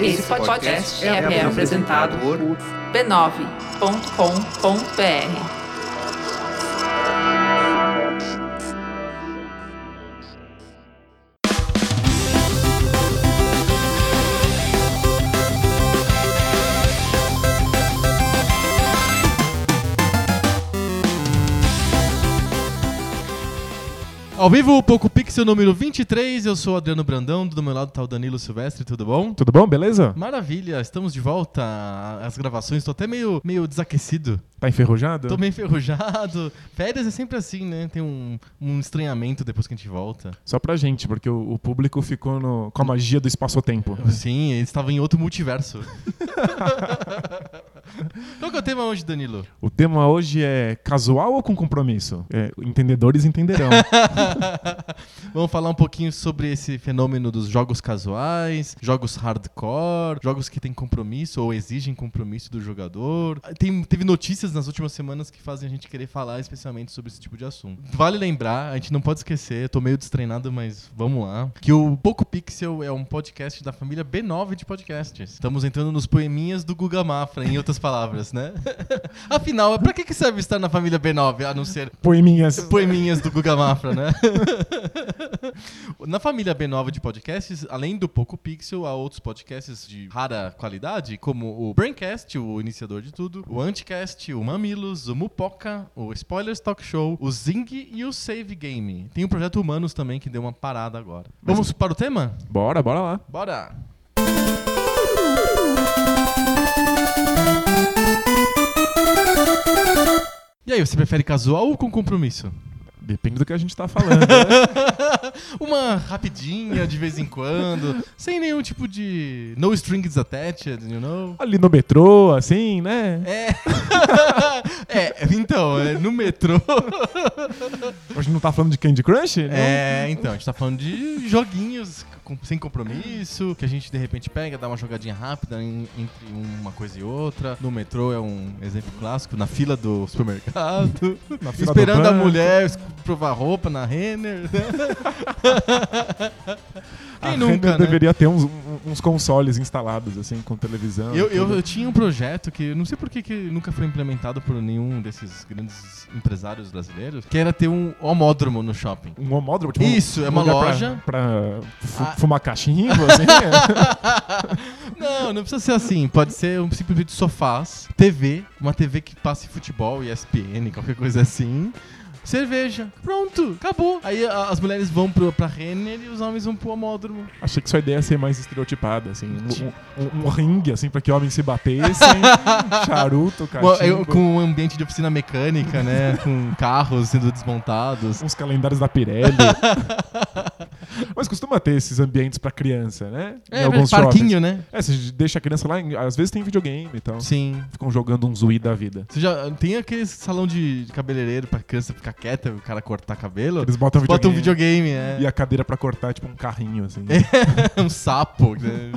Esse podcast é, é apresentado por b9.com.br. Ao vivo, Poco Pixel número 23, eu sou o Adriano Brandão, do meu lado tá o Danilo Silvestre, tudo bom? Tudo bom, beleza? Maravilha, estamos de volta às gravações, tô até meio, meio desaquecido. Tá enferrujado? Tô meio enferrujado. Férias é sempre assim, né? Tem um, um estranhamento depois que a gente volta. Só pra gente, porque o, o público ficou no, com a magia do espaço-tempo. Sim, eles estavam em outro multiverso. Qual que é o tema hoje, Danilo? O tema hoje é casual ou com compromisso? É, entendedores entenderão. Vamos falar um pouquinho sobre esse fenômeno dos jogos casuais, jogos hardcore, jogos que têm compromisso ou exigem compromisso do jogador. Tem, teve notícias nas últimas semanas que fazem a gente querer falar especialmente sobre esse tipo de assunto. Vale lembrar, a gente não pode esquecer, tô meio destreinado, mas vamos lá, que o Poco Pixel é um podcast da família B9 de podcasts. Estamos entrando nos poeminhas do Guga Mafra, em outras palavras, né? Afinal, pra que, que serve estar na família B9, a não ser Poeminhas. poeminhas do Guga Mafra, né? Na família B9 de podcasts, além do Poco Pixel, há outros podcasts de rara qualidade, como o Braincast, o iniciador de tudo, o Anticast, o Mamilos, o Mupoca, o Spoilers Talk Show, o Zing e o Save Game. Tem o Projeto Humanos também, que deu uma parada agora. Vamos para o tema? Bora, bora lá. Bora! E aí, você prefere casual ou com compromisso? Depende do que a gente tá falando. né? Uma rapidinha de vez em quando, sem nenhum tipo de no strings attached, you know? Ali no metrô, assim, né? É. é, então, é, no metrô. A gente não tá falando de Candy Crush? não? É, então, a gente tá falando de joguinhos sem compromisso, que a gente de repente pega, dá uma jogadinha rápida em- entre uma coisa e outra. No metrô é um exemplo clássico, na fila do supermercado, Na fila do esperando a banco. mulher provar roupa na Renner. né? A Quem nunca, Renner né? deveria ter uns, uns consoles instalados, assim, com televisão. Eu, eu, eu tinha um projeto que não sei por que, que nunca foi implementado por nenhum desses grandes empresários brasileiros, que era ter um homódromo no shopping. Um homódromo, tipo, Isso, um é uma pra- loja. Pra, fu- Ah. fumar cachimbo, assim. não, não precisa ser assim. Pode ser um, simplesmente sofás, TV, uma TV que passe futebol, ESPN, qualquer coisa assim. Cerveja. Pronto, acabou. Aí a- as mulheres vão pro, pra Renner e os homens vão pro homódromo. Achei que sua ideia ia ser mais estereotipada, assim. Um, um- um ringue, assim, pra que homens se batessem. charuto, Uma- cachimbo. eu- com um ambiente de oficina mecânica, né? com carros sendo desmontados. uns calendários da Pirelli. Mas costuma ter esses ambientes pra criança, né? É, parquinho, né? shoppings. É, você deixa a criança lá, às vezes tem videogame e tal. Sim. Ficam jogando um Zui da vida. Você já tem aquele salão de cabeleireiro pra criança ficar quieta, o cara cortar cabelo? Eles botam videogame. Bota um videogame, é. E a cadeira pra cortar é tipo um carrinho, assim. um sapo, né?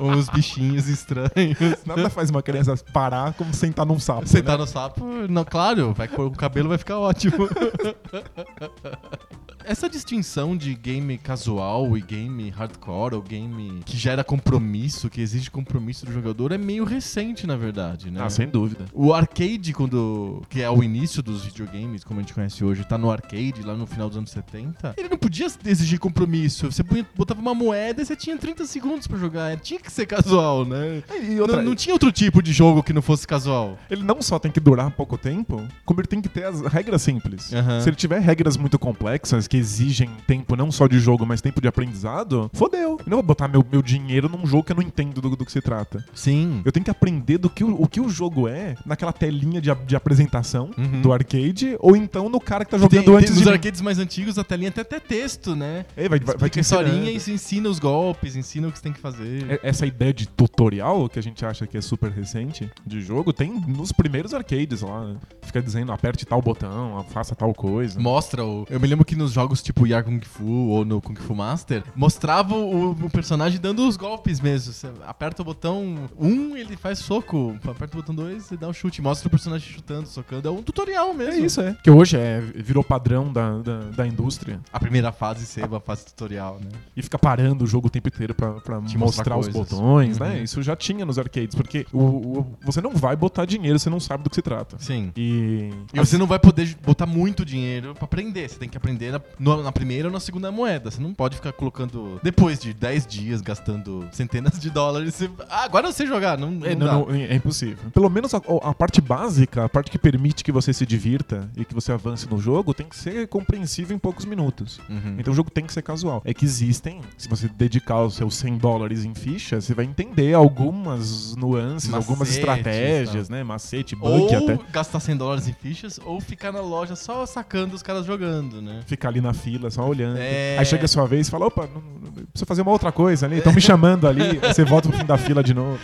uns bichinhos estranhos. Nada faz uma criança parar como sentar num sapo. Sentar né? no sapo, não, claro, vai, o cabelo vai ficar ótimo. Essa distinção de game casual e game hardcore, ou game que gera compromisso, que exige compromisso do jogador, é meio recente, na verdade, né? Ah, sem dúvida. O arcade, quando. que é o início dos videogames, como a gente conhece hoje, tá no arcade lá no final dos anos 70. Ele não podia exigir compromisso. Você botava uma moeda e você tinha 30 segundos pra jogar. Tinha que ser casual, né? E outra, Não, não tinha outro tipo de jogo que não fosse casual. ele não só tem que durar pouco tempo, como ele tem que ter as regras simples. Aham. Se ele tiver regras muito complexas que exigem tempo não só de jogo, mas tempo de aprendizado, fodeu. Eu não vou botar meu, meu dinheiro num jogo que eu não entendo do, do que se trata. Sim. Eu tenho que aprender do que o, o que o jogo é naquela telinha de, de apresentação Uhum. do arcade, ou então no cara que tá Tem, jogando tem, antes nos de mim. arcades mais antigos, a telinha tem até texto, né? É, vai, vai, vai te historinha ensinando. e ensina os golpes, ensina o que você tem que fazer. É- Essa ideia de tutorial, que a gente acha que é super recente, de jogo, tem nos primeiros arcades lá. né? Fica dizendo, aperte tal botão, faça tal coisa. Mostra o. Eu me lembro que nos jogos jogos tipo Yar Kung Fu ou no Kung Fu Master, mostrava o, o personagem dando os golpes mesmo. Você aperta o botão 1, um, ele faz soco. Aperta o botão 2, ele dá um chute. Mostra o personagem chutando, socando. É um tutorial mesmo. É isso, é. Que hoje é, virou padrão da, da, da indústria. A primeira fase ser uma fase tutorial, né? E fica parando o jogo o tempo inteiro pra, pra Te mostrar mostrar os botões, Uhum. né? Isso já tinha nos arcades, porque o, o- você não vai botar dinheiro, você não sabe do que se trata. Sim. E, E você não vai poder botar muito dinheiro pra aprender. Você tem que aprender na, no- na primeira ou na segunda moeda. Você não pode ficar colocando. Depois de 10 dias gastando centenas de dólares. Você, ah, agora eu sei jogar. Não, não É, dá. não, não, é impossível. Pelo menos a, a parte básica, a parte que permite que você se divirta e que você avance no jogo, tem que ser compreensível em poucos minutos. Uhum. Então o jogo tem que ser casual. É que existem, se você dedicar os seus 100 dólares em ficha, você vai entender algumas nuances, algumas Macetes, estratégias, tá. né? Macete, bug Ou até. gastar 100 dólares em fichas, ou ficar na loja só sacando os caras jogando, né? Ficar ali na fila, só olhando. É. Aí chega a sua vez e fala, opa, não, não, preciso fazer uma outra coisa ali, estão me chamando ali. Aí você volta pro fim da fila de novo.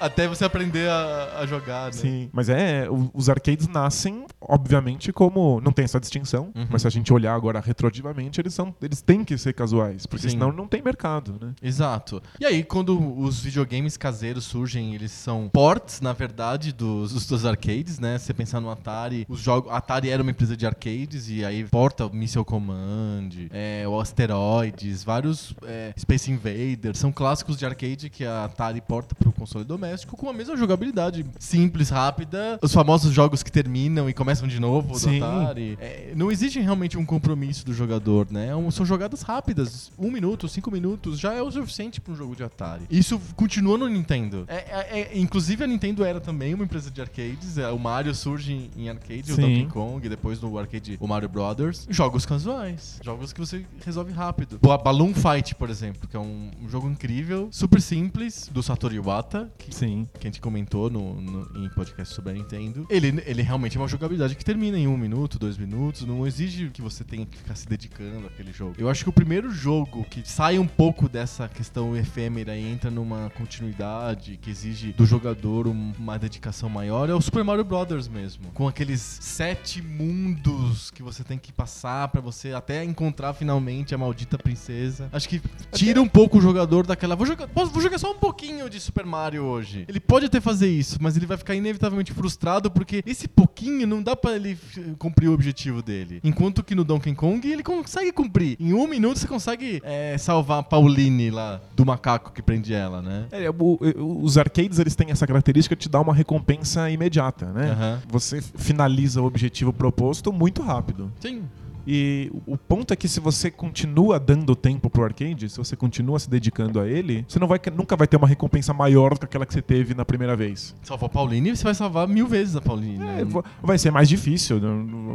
Até você aprender a, a jogar, né? Sim, mas é, os arcades nascem, obviamente, como. Não tem essa distinção, Uhum. mas se a gente olhar agora retroativamente, eles, são, eles têm que ser casuais, porque Sim. senão não tem mercado, né? Exato. E aí, quando os videogames caseiros surgem, eles são ports, na verdade, dos, dos, arcades, né? Você pensar no Atari, os jogos. Atari era uma empresa de arcades e aí porta Missile Command, é, o Asteroids, vários é, Space Invaders, são clássicos de arcade que a Atari porta pro console doméstico com a mesma jogabilidade simples, rápida. Os famosos jogos que terminam e começam de novo do Sim. Atari. É, não exige realmente um compromisso do jogador, né? É São jogadas rápidas. Um minuto, cinco minutos já é o suficiente para um jogo de Atari. Isso continua no Nintendo. É, é- é- inclusive a Nintendo era também uma empresa de arcades. O Mario surge em, em arcade, o Sim. Donkey Kong, depois no arcade o Mario Brothers. Jogos casuais. Jogos que você resolve rápido. O Balloon Fight, por exemplo, que é um, um jogo incrível, super simples, do Satoru Iwata, que Sim. que a gente comentou no, no- em podcast sobre a Nintendo, ele, ele realmente é uma jogabilidade que termina em um minuto, dois minutos, não exige que você tenha que ficar se dedicando àquele jogo. Eu acho que o primeiro jogo que sai um pouco dessa questão efêmera e entra numa continuidade que exige do jogador um- uma dedicação maior é o Super Mario Brothers mesmo. Com aqueles sete mundos que você tem que passar pra você até encontrar finalmente a maldita princesa. Acho que tira um pouco o jogador daquela. Vou jogar, posso- vou jogar só um pouquinho de Super Mario hoje. Ele pode até fazer isso, mas ele vai ficar inevitavelmente frustrado porque esse pouquinho não dá pra ele f- cumprir o objetivo dele. Enquanto que no Donkey Kong ele consegue cumprir. Em um minuto você consegue é, salvar a Pauline lá do macaco que prende ela, né? É, o- os arcades eles têm essa característica de te dar uma recompensa imediata, né? Aham. Você finaliza o objetivo proposto muito rápido. Sim. E o ponto é que se você continua dando tempo pro arcade, se você continua se dedicando a ele, você não vai, nunca vai ter uma recompensa maior do que aquela que você teve na primeira vez. Salvou a Pauline, você vai salvar mil vezes a Pauline. né? É, va- vai ser mais difícil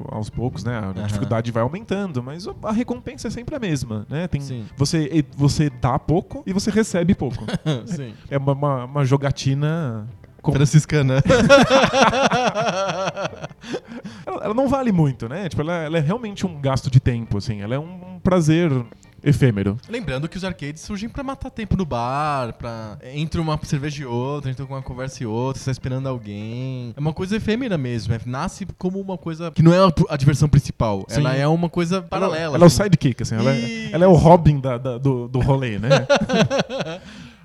aos poucos, né? A Aham. dificuldade vai aumentando, mas a recompensa é sempre a mesma, né? Tem, Sim. você, você dá pouco e você recebe pouco. É uma, uma, uma jogatina. Com- Franciscana. Ela, ela não vale muito, né? Tipo, ela, ela é realmente um gasto de tempo, assim. Ela é um prazer efêmero. Lembrando que os arcades surgem pra matar tempo no bar, pra. Entre uma cerveja e outra, entre uma conversa e outra, você tá esperando alguém. É uma coisa efêmera mesmo. é- nasce como uma coisa que não é a, a diversão principal. Sim. Ela é uma coisa paralela. Ela, ela é o assim. sidekick, assim. Ela, é, ela é o Robin da- da- do, do rolê, né?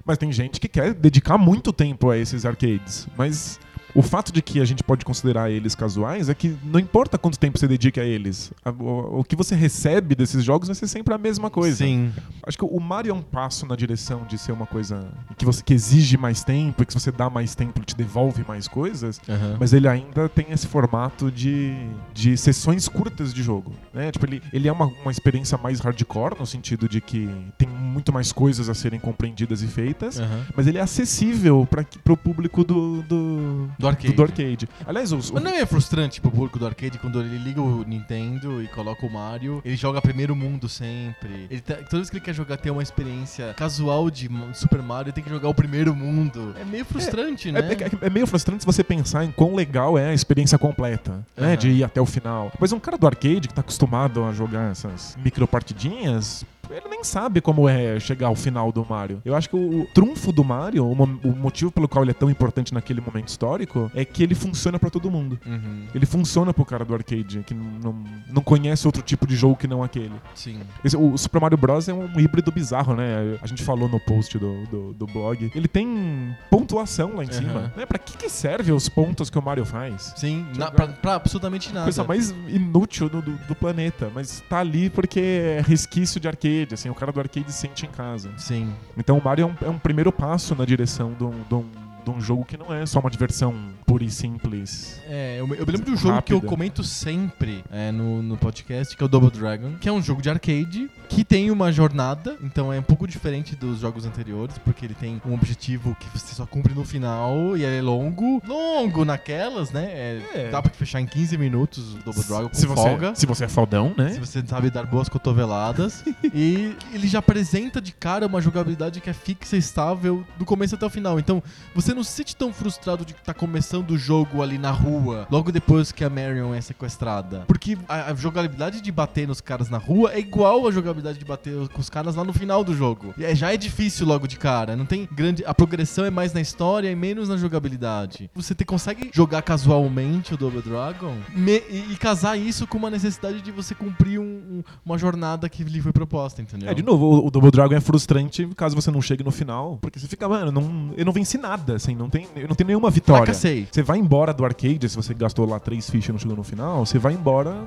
Mas tem gente que quer dedicar muito tempo a esses arcades. Mas o fato de que a gente pode considerar eles casuais é que não importa quanto tempo você dedique a eles. o, que você recebe desses jogos vai ser sempre a mesma coisa. Sim. Acho que o Mario é um passo na direção de ser uma coisa que você que exige mais tempo, e que se você dá mais tempo, ele te devolve mais coisas. Aham. Mas ele ainda tem esse formato de, de sessões curtas de jogo. Né? Tipo, ele, ele é uma, uma experiência mais hardcore, no sentido de que tem muito mais coisas a serem compreendidas e feitas. Aham. Mas ele é acessível para o público do, do, Do arcade. do arcade. Aliás, os, Mas não é frustrante pro público do arcade quando ele liga o Nintendo e coloca o Mario, ele joga primeiro mundo sempre. Ele tá- toda vez que ele quer jogar, ter uma experiência casual de Super Mario, ele tem que jogar o primeiro mundo. É meio frustrante, É, né? é- é meio frustrante se você pensar em quão legal é a experiência completa, né? Aham. De ir até o final. Mas um cara do arcade que tá acostumado a jogar essas micropartidinhas, ele nem sabe como é chegar ao final do Mario. Eu acho que o, o trunfo do Mario, o, mo- o motivo pelo qual ele é tão importante naquele momento histórico, é que ele funciona pra todo mundo. Uhum. Ele funciona pro cara do arcade, que não, não conhece outro tipo de jogo que não aquele. Sim. Esse- o Super Mario Bros. é um híbrido bizarro, né? A gente falou no post do, do, do blog. Ele tem pontuação lá em Uhum. cima. Né? Pra que, que serve os pontos que o Mario faz? Sim, na, pra, pra absolutamente nada. Coisa mais inútil do, do, do planeta. Mas tá ali porque é resquício de arcade, assim. O cara do arcade sente em casa. Sim. Então o Mario é um, é um primeiro passo na direção de um, de um- de um jogo que não é só uma diversão pura e simples. É, eu, me- eu me lembro de um jogo que eu Rápida. comento sempre é, no, no podcast, que é o Double Dragon, que é um jogo de arcade que tem uma jornada, então é um pouco diferente dos jogos anteriores, porque ele tem um objetivo que você só cumpre no final e ele é longo, longo naquelas, né? É, É. Dá pra fechar em 15 minutos o Double Dragon com se você, folga. Se você é faldão, né? Se você sabe dar boas cotoveladas. e ele já apresenta de cara uma jogabilidade que é fixa e estável do começo até o final. Então, você não se sente tão frustrado de que tá começando o jogo ali na rua, logo depois que a Marion é sequestrada. Porque a, a jogabilidade de bater nos caras na rua é igual a jogabilidade de bater com os caras lá no final do jogo. É- já é difícil logo de cara. Não tem grande. A progressão é mais na história e menos na jogabilidade. Você te- consegue jogar casualmente o Double Dragon me- e, e casar isso com uma necessidade de você cumprir um- um- uma jornada que lhe foi proposta, entendeu? É, de novo, o, o Double Dragon é frustrante caso você não chegue no final. Porque você fica, mano, não, eu não venci nada, assim, não tem, não tenho nenhuma vitória. Fracassei. Você vai embora do arcade, se você gastou lá três fichas e não chegou no final, você vai embora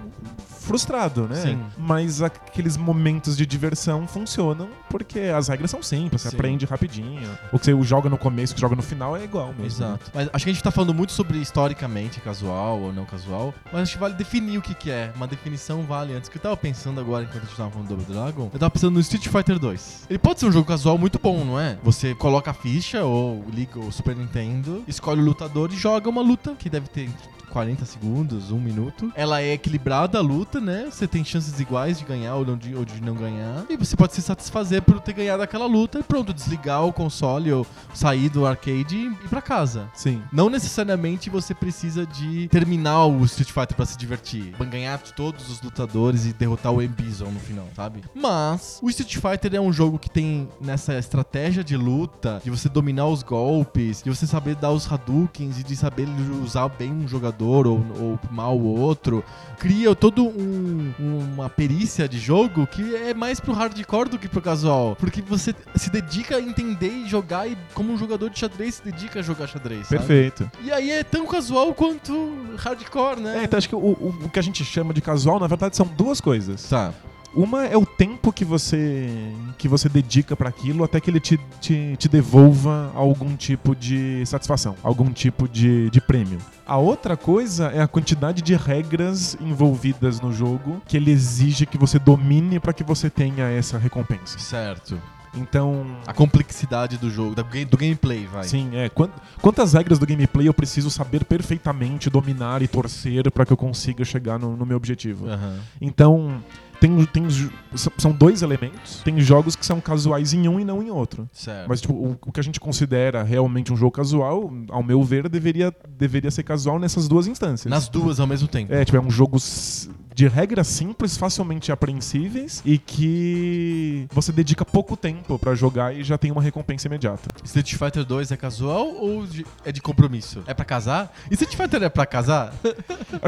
frustrado, né? Sim. Mas aqueles momentos de diversão funcionam porque as regras são simples, você Sim. aprende rapidinho. O que você joga no começo, o que joga no final é igual mesmo. Exato. Mas acho que a gente tá falando muito sobre historicamente casual ou não casual, mas acho que vale definir o que, que é. Uma definição vale antes. Que eu tava pensando agora, enquanto a gente tava falando do Double Dragon, eu tava pensando no Street Fighter 2. Ele pode ser um jogo casual muito bom, não é? Você coloca a ficha ou liga o Super Nintendo, escolhe o lutador e joga uma luta que deve ter 40 segundos, um minuto. Ela é equilibrada a luta, né? Você tem chances iguais de ganhar ou, de, ou de não ganhar. E você pode se satisfazer por ter ganhado aquela luta e pronto, desligar o console ou sair do arcade e ir pra casa. Sim. Não necessariamente você precisa de terminar o Street Fighter pra se divertir. Ganhar de todos os lutadores e derrotar o M-Bison no final, sabe? Mas o Street Fighter é um jogo que tem nessa estratégia de luta, de você dominar os golpes, de você saber dar os Hadoukens e de saber usar bem um jogador ou, ou mal o outro. Cria todo um- uma perícia de jogo que é mais pro hardcore do que pro casual. Porque você se dedica a entender e jogar e como um jogador de xadrez se dedica a jogar xadrez. sabe? Perfeito. E aí é tão casual quanto hardcore, né? É, então acho que o, o- o que a gente chama de casual, na verdade, são duas coisas. Tá. Uma é o tempo que você que você dedica pra aquilo até que ele te, te, te devolva algum tipo de satisfação, algum tipo de, de prêmio. A outra coisa é a quantidade de regras envolvidas no jogo que ele exige que você domine pra que você tenha essa recompensa. Certo. Então, A complexidade do jogo, do gameplay, vai. sim, é. quan- Quantas regras do gameplay eu preciso saber perfeitamente, dominar e torcer pra que eu consiga chegar no, no meu objetivo? Aham. Então, tem, tem, são- dois elementos. Tem jogos que são casuais em um e não em outro. Certo. Mas tipo, o, o que a gente considera realmente um jogo casual, ao meu ver, deveria, deveria ser casual nessas duas instâncias. Nas duas ao mesmo tempo. É, tipo, é um jogo de regras simples, facilmente apreensíveis e que você dedica pouco tempo pra jogar e já tem uma recompensa imediata. Street Fighter 2 é casual ou de- é de compromisso? É pra casar? E Street Fighter é pra casar?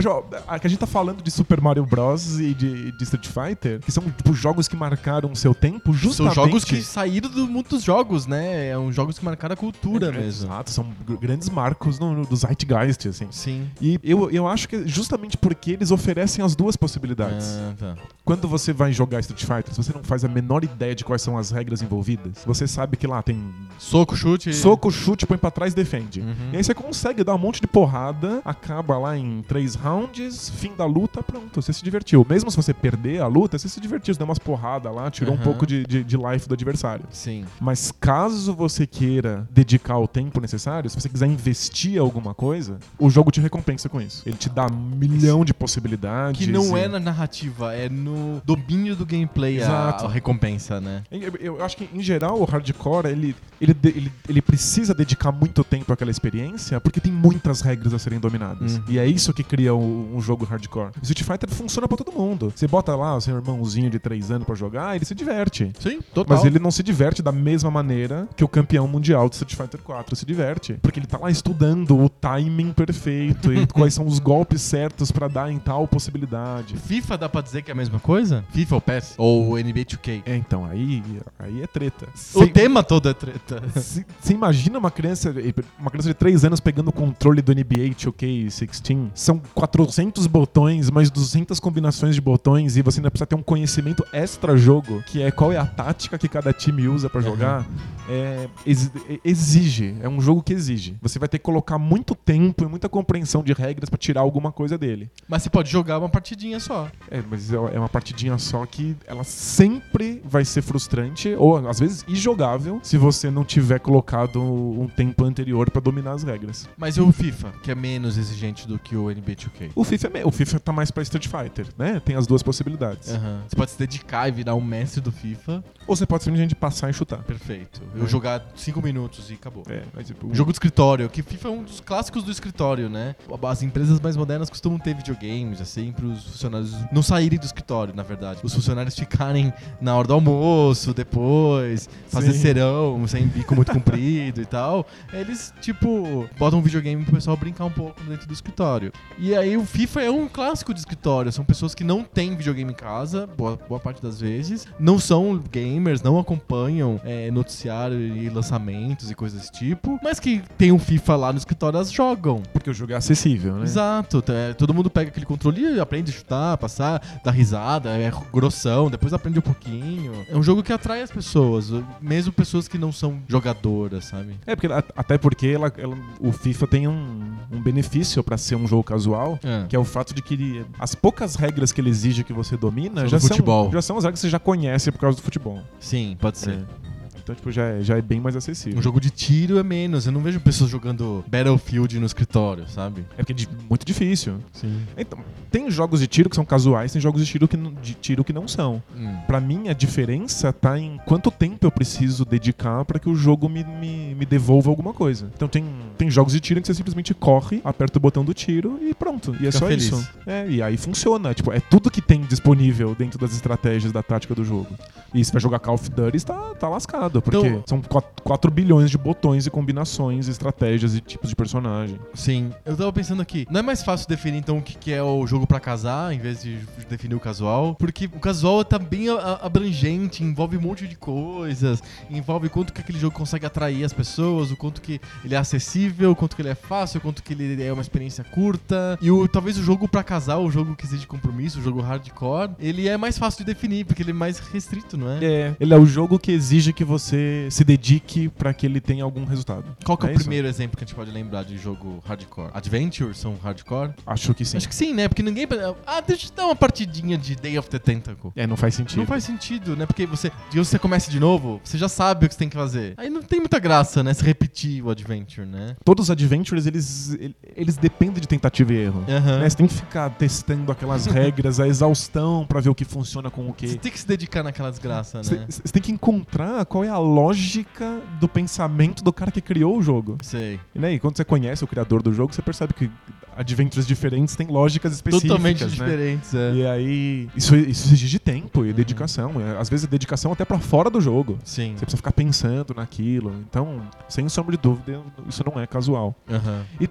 A que a gente tá falando de Super Mario Bros. e de, de Street Fighter, que são tipo, jogos que marcaram o seu tempo, São justamente... jogos que saíram do mundo dos jogos, né? É um jogos que marcaram a cultura É, mesmo. Exato, são gr- grandes marcos no, no, do Zeitgeist, assim. Sim. E eu, eu acho que é justamente porque eles oferecem as duas possibilidades. Ah, tá. Quando você vai jogar Street Fighter, se você não faz a menor ideia de quais são as regras envolvidas, você sabe que lá tem Soco, chute. soco, chute, põe pra trás, defende. Uhum. E aí você consegue dar um monte de porrada, acaba lá em três rounds, fim da luta, pronto, você se divertiu. Mesmo se você perder a luta, você se divertiu, você deu umas porradas lá, tirou um Uhum. pouco de, de, de life do adversário. Sim. Mas caso você queira dedicar o tempo necessário, se você quiser investir alguma coisa, o jogo te recompensa com isso. Ele te dá um milhão de possibilidades. Que não e- é na narrativa, é no domínio do gameplay a, Exato. a recompensa, né? Eu, eu acho que, em geral, o hardcore, ele, ele, ele, ele precisa dedicar muito tempo àquela experiência, porque tem muitas regras a serem dominadas. Uhum. E é isso que cria o- um jogo hardcore. O Street Fighter funciona pra todo mundo. Você bota lá seu irmãozinho de 3 anos pra jogar, ele se diverte. Sim, total. Mas ele não se diverte da mesma maneira que o campeão mundial de Street Fighter 4 se diverte. Porque ele tá lá estudando o timing perfeito e quais são os golpes certos pra dar em tal possibilidade. FIFA dá pra dizer que é a mesma coisa? FIFA ou PES? Ou NBA 2K? É, então, aí, aí é treta. O Cê- tema todo é treta. Você imagina uma criança, uma criança de 3 anos pegando o controle do NBA 2K16? São 400 botões, mais 200 combinações de botões e você ainda precisa ter um conhecimento extra-jogo, que é qual é a tática que cada time usa pra jogar. É, exi- exige, é um jogo que exige. Você vai ter que colocar muito tempo e muita compreensão de regras pra tirar alguma coisa dele. Mas você pode jogar uma partidinha só. É, mas é é uma partidinha só que ela sempre vai ser frustrante ou às vezes injogável se você não tiver colocado um tempo anterior pra dominar as regras. Mas e o FIFA, que é menos exigente do que o NBA 2K? O FIFA, é o FIFA tá mais pra Street Fighter, né? Tem as duas possibilidades. Aham. Você pode se dedicar e virar um mestre do FIFA. Ou você pode simplesmente passar e chutar. Perfeito. Eu É. jogar 5 minutos e acabou. É, mas tipo, O jogo de escritório, que FIFA é um dos clássicos do escritório, né? As empresas mais modernas costumam ter videogames, assim, para os funcionários não saírem do escritório, na verdade. Os funcionários ficarem na hora do almoço, depois, fazer Sim. serão, sem bico muito comprido e tal. Eles, tipo, botam um videogame pro pessoal brincar um pouco dentro do escritório. E aí o FIFA é um clássico de escritório. São pessoas que não têm videogame em casa, boa, boa parte das vezes, não são gamers, não acompanham é, noticiário e lançamentos e coisas desse tipo, mas que tem um FIFA lá no escritório, elas jogam. porque o jogo é acessível, né? Exato, é, todo mundo pega aquele controle e aprende chutar, passar, dar risada, é grossão, depois aprende um pouquinho. É um jogo que atrai as pessoas, mesmo pessoas que não são jogadoras, sabe? É, porque, até porque ela- ela- o FIFA tem um, um benefício pra ser um jogo casual, É. que é o fato de que ele- as poucas regras que ele exige que você domina São já são, já são as regras que você já conhece por causa do futebol. Sim, pode ser. É. Então, tipo, já é, já é bem mais acessível. Um jogo de tiro é menos. Eu não vejo pessoas jogando Battlefield no escritório, sabe? É porque é muito difícil. Sim. Então, tem jogos de tiro que são casuais, tem jogos de tiro que, não- de tiro que não são. Hum. Pra mim, a diferença tá em quanto tempo eu preciso dedicar pra que o jogo me, me, me devolva alguma coisa. Então, tem, tem jogos de tiro em que você simplesmente corre, aperta o botão do tiro e pronto. E é Fica só feliz. isso. É, e aí funciona. Tipo, é tudo que tem disponível dentro das estratégias da tática do jogo. E se vai jogar Call of Duty, tá, tá lascado. Porque Então- são 4, bilhões de botões e combinações, estratégias e tipos de personagem. Sim. Eu tava pensando aqui, não é mais fácil definir então o que que é o jogo pra casar, em vez de definir o casual? Porque o casual tá bem abrangente, envolve um monte de coisas, envolve quanto que aquele jogo consegue atrair as pessoas, o quanto que ele é acessível, o quanto que ele é fácil, o quanto que ele é uma experiência curta. E o, talvez o jogo pra casar, o jogo que exige compromisso, o jogo hardcore, ele é mais fácil de definir, porque ele é mais restrito, não é? É, ele é o jogo que exige que você se dedique pra que ele tenha algum resultado. Qual que é, o isso? primeiro exemplo que a gente pode lembrar de jogo hardcore? Adventures são hardcore? Acho que sim. Acho que sim, né? Porque ninguém. Ah, deixa eu dar uma partidinha de Day of the Tentacle. É, não faz sentido. Não faz sentido, né? Porque você, que você começa de novo, você já sabe o que você tem que fazer. Aí não tem muita graça, né? Se repetir o adventure, né? Todos os adventures, eles, eles dependem de tentativa e erro. Aham. Né? Você tem que ficar testando aquelas regras, a exaustão pra ver o que funciona com o Você que. tem que se dedicar naquela desgraça, Você né? você tem que encontrar qual é a lógica do pensamento do cara que criou o jogo. Sei. E, né? e quando você conhece o criador do jogo, você percebe que adventures diferentes têm lógicas específicas. Totalmente né? diferentes, é. E aí, isso, isso exige tempo e dedicação. É, Às vezes, dedicação até pra fora do jogo. Sim. Você precisa ficar pensando naquilo. Então, sem sombra de dúvida, isso não é casual. Aham. E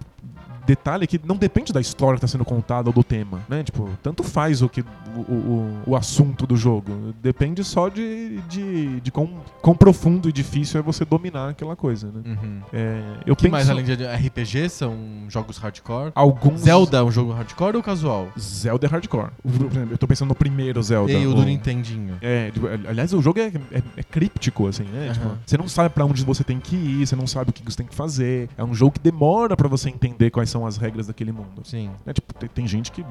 detalhe que não depende da história que está sendo contada ou do tema, né? Tipo, tanto faz o que o, o, o assunto do jogo. Depende só de, de, de quão, quão profundo e difícil é você dominar aquela coisa, né? Uhum. É, eu que penso mais além de RPG são jogos hardcore? alguns Zelda é um jogo hardcore ou casual? Zelda é hardcore. Eu tô pensando no primeiro Zelda. E o do Nintendinho. É, tipo, aliás, o jogo é, é- é críptico, assim, né? Aham. Tipo, você não sabe pra onde você tem que ir, você não sabe o que você tem que fazer. É um jogo que demora pra você entender quais são as regras daquele mundo. Sim. Né, tipo, tem, tem gente que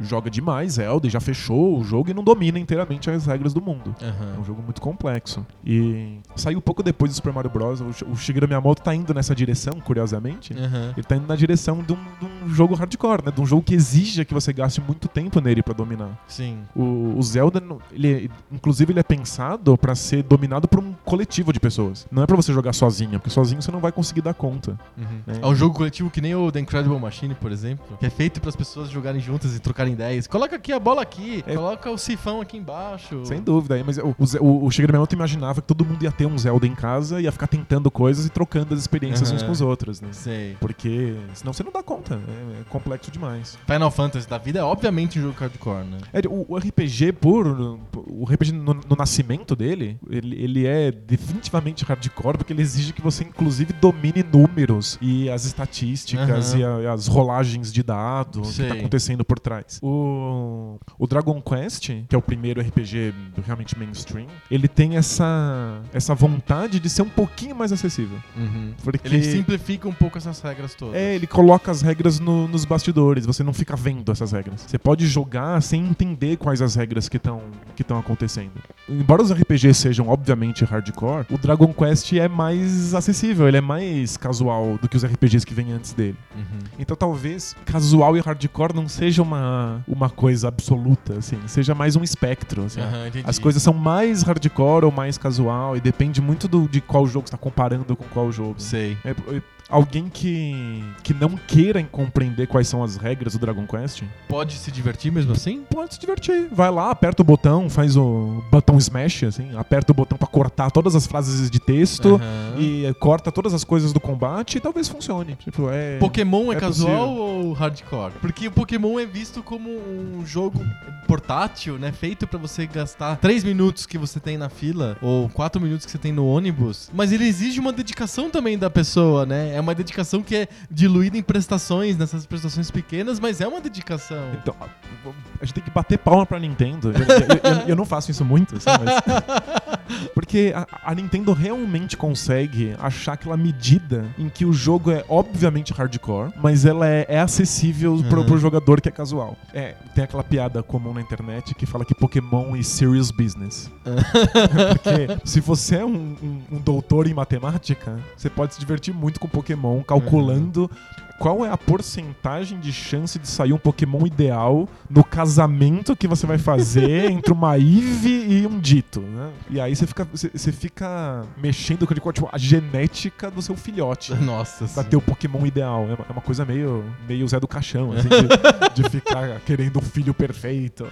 joga demais Zelda e já fechou o jogo e não domina inteiramente as regras do mundo. É Aham. um jogo muito complexo. E saiu pouco depois do Super Mario Bros. O, o Shigeru Miyamoto tá indo nessa direção, curiosamente. Aham. Ele tá indo na direção de um, de um jogo hardcore, né? De um jogo que exija que você gaste muito tempo nele pra dominar. Sim. O, o Zelda, ele, é- inclusive, ele é pensado pra ser dominado por um coletivo de pessoas. Não é pra você jogar sozinho, porque sozinho você não vai conseguir dar conta. É. É um jogo coletivo que nem o The Incredible Machine, por exemplo, que é feito para as pessoas jogarem juntas e trocarem ideias. Coloca aqui a bola aqui, É. coloca o sifão aqui embaixo. Sem dúvida, mas o, o, Shigeru Miyamoto imaginava que todo mundo ia ter um Zelda em casa, ia ficar tentando coisas e trocando as experiências Aham. uns com os outros, né? Sei. Porque senão você não dá conta, é, é complexo demais. Final Fantasy da vida é obviamente um jogo hardcore, né? É, o, o RPG por. O RPG no, no nascimento dele, ele, ele é definitivamente hardcore, porque ele exige que você, inclusive, domine números e as estatísticas Aham. e, a- e as rolagens de dado que Sei. tá acontecendo por trás. O, o Dragon Quest, que é o primeiro RPG realmente mainstream, ele tem essa, essa vontade de ser um pouquinho mais acessível. Porque Ele simplifica um pouco essas regras todas. é, ele coloca as regras no- nos bastidores, você não fica vendo essas regras. Você pode jogar sem entender quais as regras que estão que estão acontecendo. Embora os RPGs sejam obviamente hardcore, o Dragon Quest é mais acessível, ele é mais casual do que os RPGs que vêm antes dele. Uhum. Então talvez casual e hardcore não seja uma, uma coisa absoluta, assim, seja mais um espectro. assim. Entendi. As coisas são mais hardcore ou mais casual e depende muito do, de qual jogo você está comparando com qual jogo. Sei. É, é, alguém que, que não queira compreender quais são as regras do Dragon Quest, Pode se divertir mesmo assim? pode se divertir. Vai lá, aperta o botão, faz o botão smash, assim, aperta o botão pra cortar todas as frases de texto Aham. e corta todas as coisas do combate e talvez funcione. Tipo, é. Pokémon é, é casual possível. ou hardcore? Porque o Pokémon é visto como um jogo portátil, né? Feito pra você gastar 3 minutos que você tem na fila ou 4 minutos que você tem no ônibus. Mas ele exige uma dedicação também da pessoa, né? É uma dedicação que é diluída em prestações, nessas prestações pequenas, mas é uma dedicação. Então, a- gente tem que bater palma pra Nintendo. Eu, eu- eu- eu não faço isso muito, assim, mas. Porque a, a Nintendo realmente consegue achar aquela medida em que o jogo é obviamente hardcore, mas ela é, é acessível pro, Uhum. pro jogador que é casual. É, tem aquela piada comum na internet que fala que Pokémon é serious business. Porque se você é um, um- um doutor em matemática, você pode se divertir muito com Pokémon, calculando qual é a porcentagem de chance de sair um Pokémon ideal no casamento que você vai fazer entre uma Eve e um Dito, né? E aí você fica, você, fica mexendo com tipo, a genética do seu filhote. Nossa. Pra sim. ter o Pokémon ideal. É uma, é uma coisa meio, meio Zé do Caixão, assim, de, de ficar querendo um filho perfeito.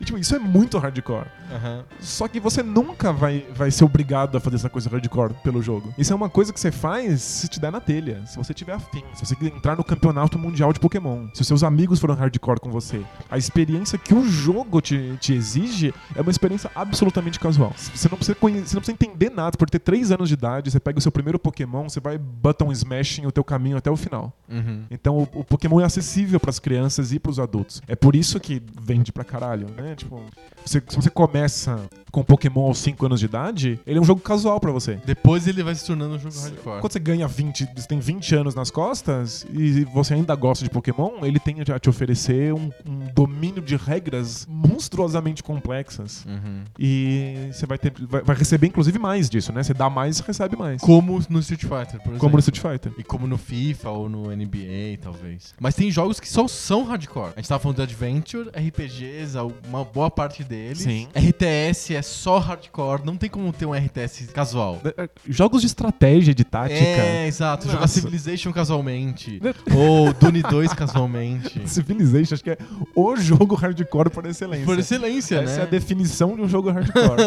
E, tipo, isso é muito hardcore. Aham. Só que você nunca vai, vai ser obrigado a fazer essa coisa hardcore pelo jogo. Isso é uma coisa que você faz se te der na telha, se você tiver afim, se você entrar no campeonato mundial de Pokémon, se os seus amigos foram hardcore com você. A experiência que o jogo te, te exige é uma experiência absolutamente casual. Você não, precisa conhe- você não precisa entender nada. Por ter 3 anos de idade, você pega o seu primeiro Pokémon, você vai button smashing o teu caminho até o final. Uhum. Então o, o Pokémon é acessível pras crianças e pros adultos. É por isso que vende pra caralho, né? Tipo, você- você começa com Pokémon aos 5 anos de idade, ele é um jogo casual pra você. Depois ele vai se tornando um jogo hardcore. Quando você ganha 20, você tem 20 anos nas costas e você ainda gosta de Pokémon, ele tem a te oferecer um, um domínio de regras monstruosamente complexas. Uhum. E você vai, ter, vai, vai receber, inclusive, mais disso, né? Você dá mais, recebe mais. Como no Street Fighter, por exemplo. Como no Street Fighter. E como no FIFA ou no NBA, talvez. Mas tem jogos que só são hardcore. A gente tava falando de Adventure, RPGs, uma boa parte deles. Sim. RTS é só hardcore, não tem como ter um RTS casual. Jogos de estratégia, de tática. É, exato. Jogar Nossa. Civilization casualmente. ou Dune 2 casualmente. Civilization, acho que é o jogo hardcore por excelência. Por excelência, Essa né? é a definição de um jogo hardcore.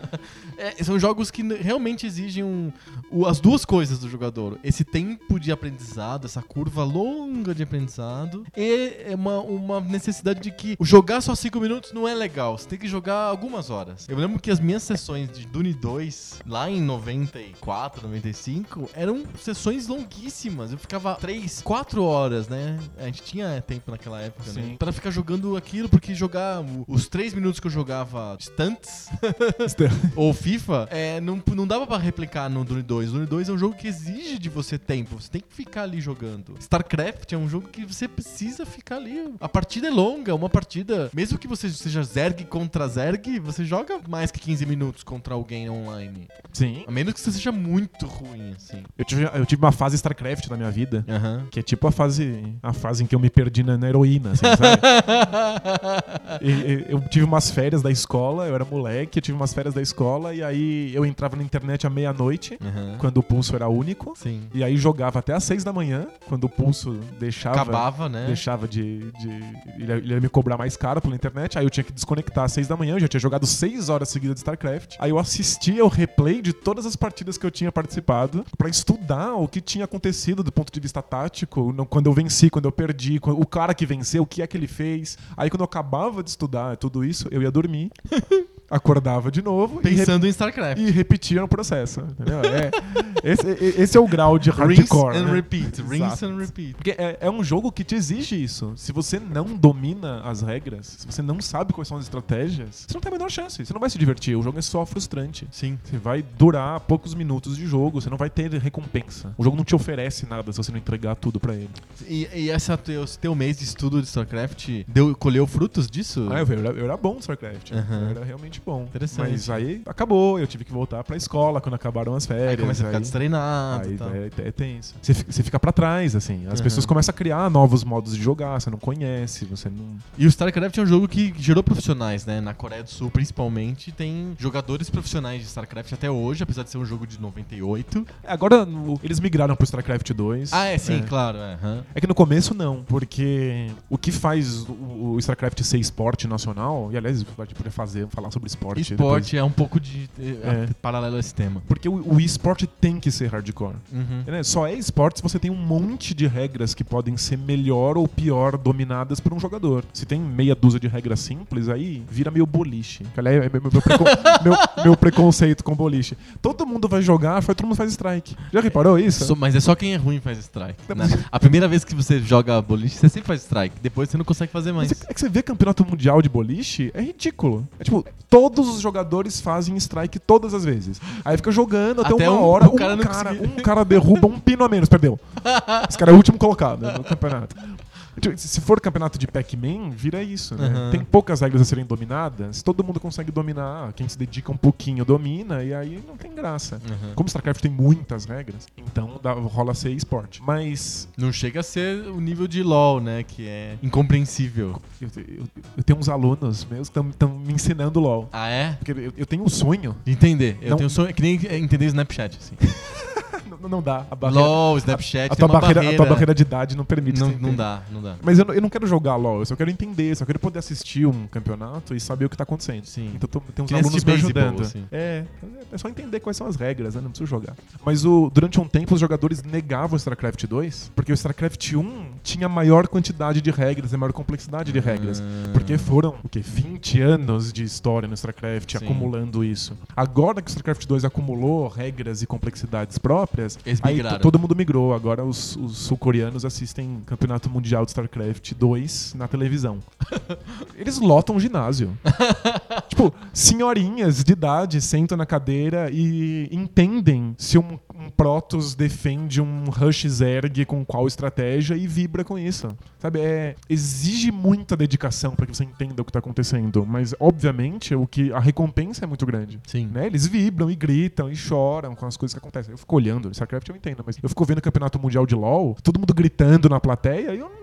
É, são jogos que realmente exigem um- o- as duas coisas do jogador. Esse tempo de aprendizado, essa curva longa de aprendizado. E é uma, uma necessidade de que jogar só 5 minutos não é legal. Você tem que jogar algumas horas. Eu lembro que as minhas sessões de Dune 2, lá em 94, 95, eram sessões longuíssimas. Eu ficava 3, 4 horas, né? A gente tinha tempo naquela época, né? Sim. Pra ficar jogando aquilo, porque jogar os 3 minutos que eu jogava Stunts ou FIFA, é, não, não dava pra replicar no Dune 2. Dune 2 é um jogo que exige de você tempo. Você tem que ficar ali jogando. StarCraft é um jogo que você precisa ficar ali. A partida é longa, uma partida. Mesmo que você seja Zerg contra Zerg, você joga mais que 15 minutos contra alguém online. Sim. A menos que você seja muito ruim, assim. Eu tive, eu tive uma fase StarCraft na minha vida. Aham. Que é tipo a fase, a fase em que eu me perdi na, na heroína, assim, sabe? E- e- eu tive umas férias da escola, eu era moleque, eu tive umas férias da escola e aí eu entrava na internet à meia-noite, quando o pulso era único, Sim. e aí jogava até às seis da manhã, quando o pulso deixava. Acabava, né? Deixava de. de ele, ia- ele ia me cobrar mais caro pela internet, aí eu tinha que desconectar às seis da manhã, eu já tinha jogado seis horas seguidas de StarCraft. Aí eu assistia o replay de todas as partidas que eu tinha participado pra estudar o que tinha acontecido do ponto de vista tático, quando eu venci, quando eu perdi, o cara que venceu, o que é que ele fez. Aí quando eu acabava de estudar tudo isso, eu ia dormir, acordava de novo e, Pensando em StarCraft. e repetia no processo. Entendeu? É, esse, esse é o grau de Rinse hardcore. and né? repeat. Rinse Exato. and repeat. Porque é, é um jogo que te exige isso. Se você não domina as regras, se você não sabe quais são as estratégias, você não tem a menor chance. Você não vai se divertir. O jogo é só frustrante. Sim. Você vai durar poucos minutos de jogo, você não vai ter recompensa. O jogo não te oferece nada se você não entregar tudo pra ele. E, e essa teu, esse teu mês de estudo de StarCraft deu, colheu frutos disso? Ah, eu, eu era, eu era bom StarCraft. Aham. Eu era realmente bom. Interessante. Mas aí acabou, eu tive que voltar pra escola quando acabaram as férias. Aí começa a ficar aí- destreinado Aí é, é tenso. Você fica, você fica pra trás, assim. As Aham. pessoas começam a criar novos modos de jogar, você não conhece, você não. E o StarCraft é um jogo que gerou profissionais, né? Na Coreia do Sul, principalmente, tem jogadores profissionais de StarCraft até hoje, apesar de ser um jogo de 98. Agora, no- eles migraram pro StarCraft 2. Ah, é, sim, É. claro. É, aham. É que no começo não, porque o que faz o, o StarCraft ser esporte nacional, e aliás, a gente poderia fazer, falar sobre esporte. Esporte é um pouco de é, É. paralelo a esse tema. Porque o, o esporte tem que ser hardcore. Uhum. né? Só é esporte se você tem um monte de regras que podem ser melhor ou pior dominadas por um jogador. Se tem meia dúzia de regras simples, aí vira meio boliche. Aliás, é meu, meu precon- meu- meu preconceito com boliche. Todo mundo vai jogar, todo mundo faz strike. Já reparou isso? Só- mas é só quem é ruim faz strike. né? A primeira vez que você joga boliche, você sempre faz strike. Depois você não consegue fazer mais. Mas é que você vê campeonato mundial de boliche, é ridículo. É tipo, todos os jogadores fazem strike todas as vezes. Aí fica jogando até, Até uma um- hora, um cara cara, um cara derruba um pino a menos, perdeu. Esse cara é o último colocado no campeonato. Tipo, Se for campeonato de Pac-Man, vira isso, né? Aham. Tem poucas regras a serem dominadas, todo mundo consegue dominar, quem se dedica um pouquinho domina, e aí não tem graça. Uhum. Como StarCraft tem muitas regras, então dá- rola ser esporte. Mas Não chega a ser o nível de LoL, né? Que é incompreensível. eu, eu- eu tenho uns alunos meus que estão me ensinando LOL. Ah, é? Porque eu, eu tenho um sonho. De entender. Eu Não- tenho sonho. É que nem entender Snapchat, assim. não, dá. A barreira, LOL, Snapchat, a, tem tua uma barreira, barreira. a tua barreira de idade não permite não, não dá, não dá. Mas eu, não- eu não quero jogar LOL, eu só quero entender, só quero poder assistir um campeonato e saber o que tá acontecendo. Sim. Então tô- tem uns Que alunos me ajudando. assim. É, é só entender quais são as regras, né? Não preciso jogar. Mas o, durante um tempo os jogadores negavam o StarCraft 2, porque o StarCraft 1 tinha maior quantidade de regras, e maior complexidade de regras. Ah. Porque foram, o quê? 20 anos de história no StarCraft Sim. acumulando isso. Agora que o StarCraft 2 acumulou regras e complexidades próprias, Eles aí migraram. todo mundo migrou. Agora os, os sul-coreanos assistem Campeonato Mundial de StarCraft 2 na televisão. Eles lotam o ginásio. tipo, senhorinhas de idade sentam na cadeira e entendem se um Protoss defende um Rush Zerg com qual estratégia e vibra com isso. Sabe, é, exige muita dedicação para que você entenda o que tá acontecendo, mas obviamente o que a recompensa é muito grande. Sim. Né? Eles vibram e gritam e choram com as coisas que acontecem. Eu fico olhando, StarCraft eu entendo, mas eu fico vendo o campeonato mundial de LoL, todo mundo gritando na plateia e eu não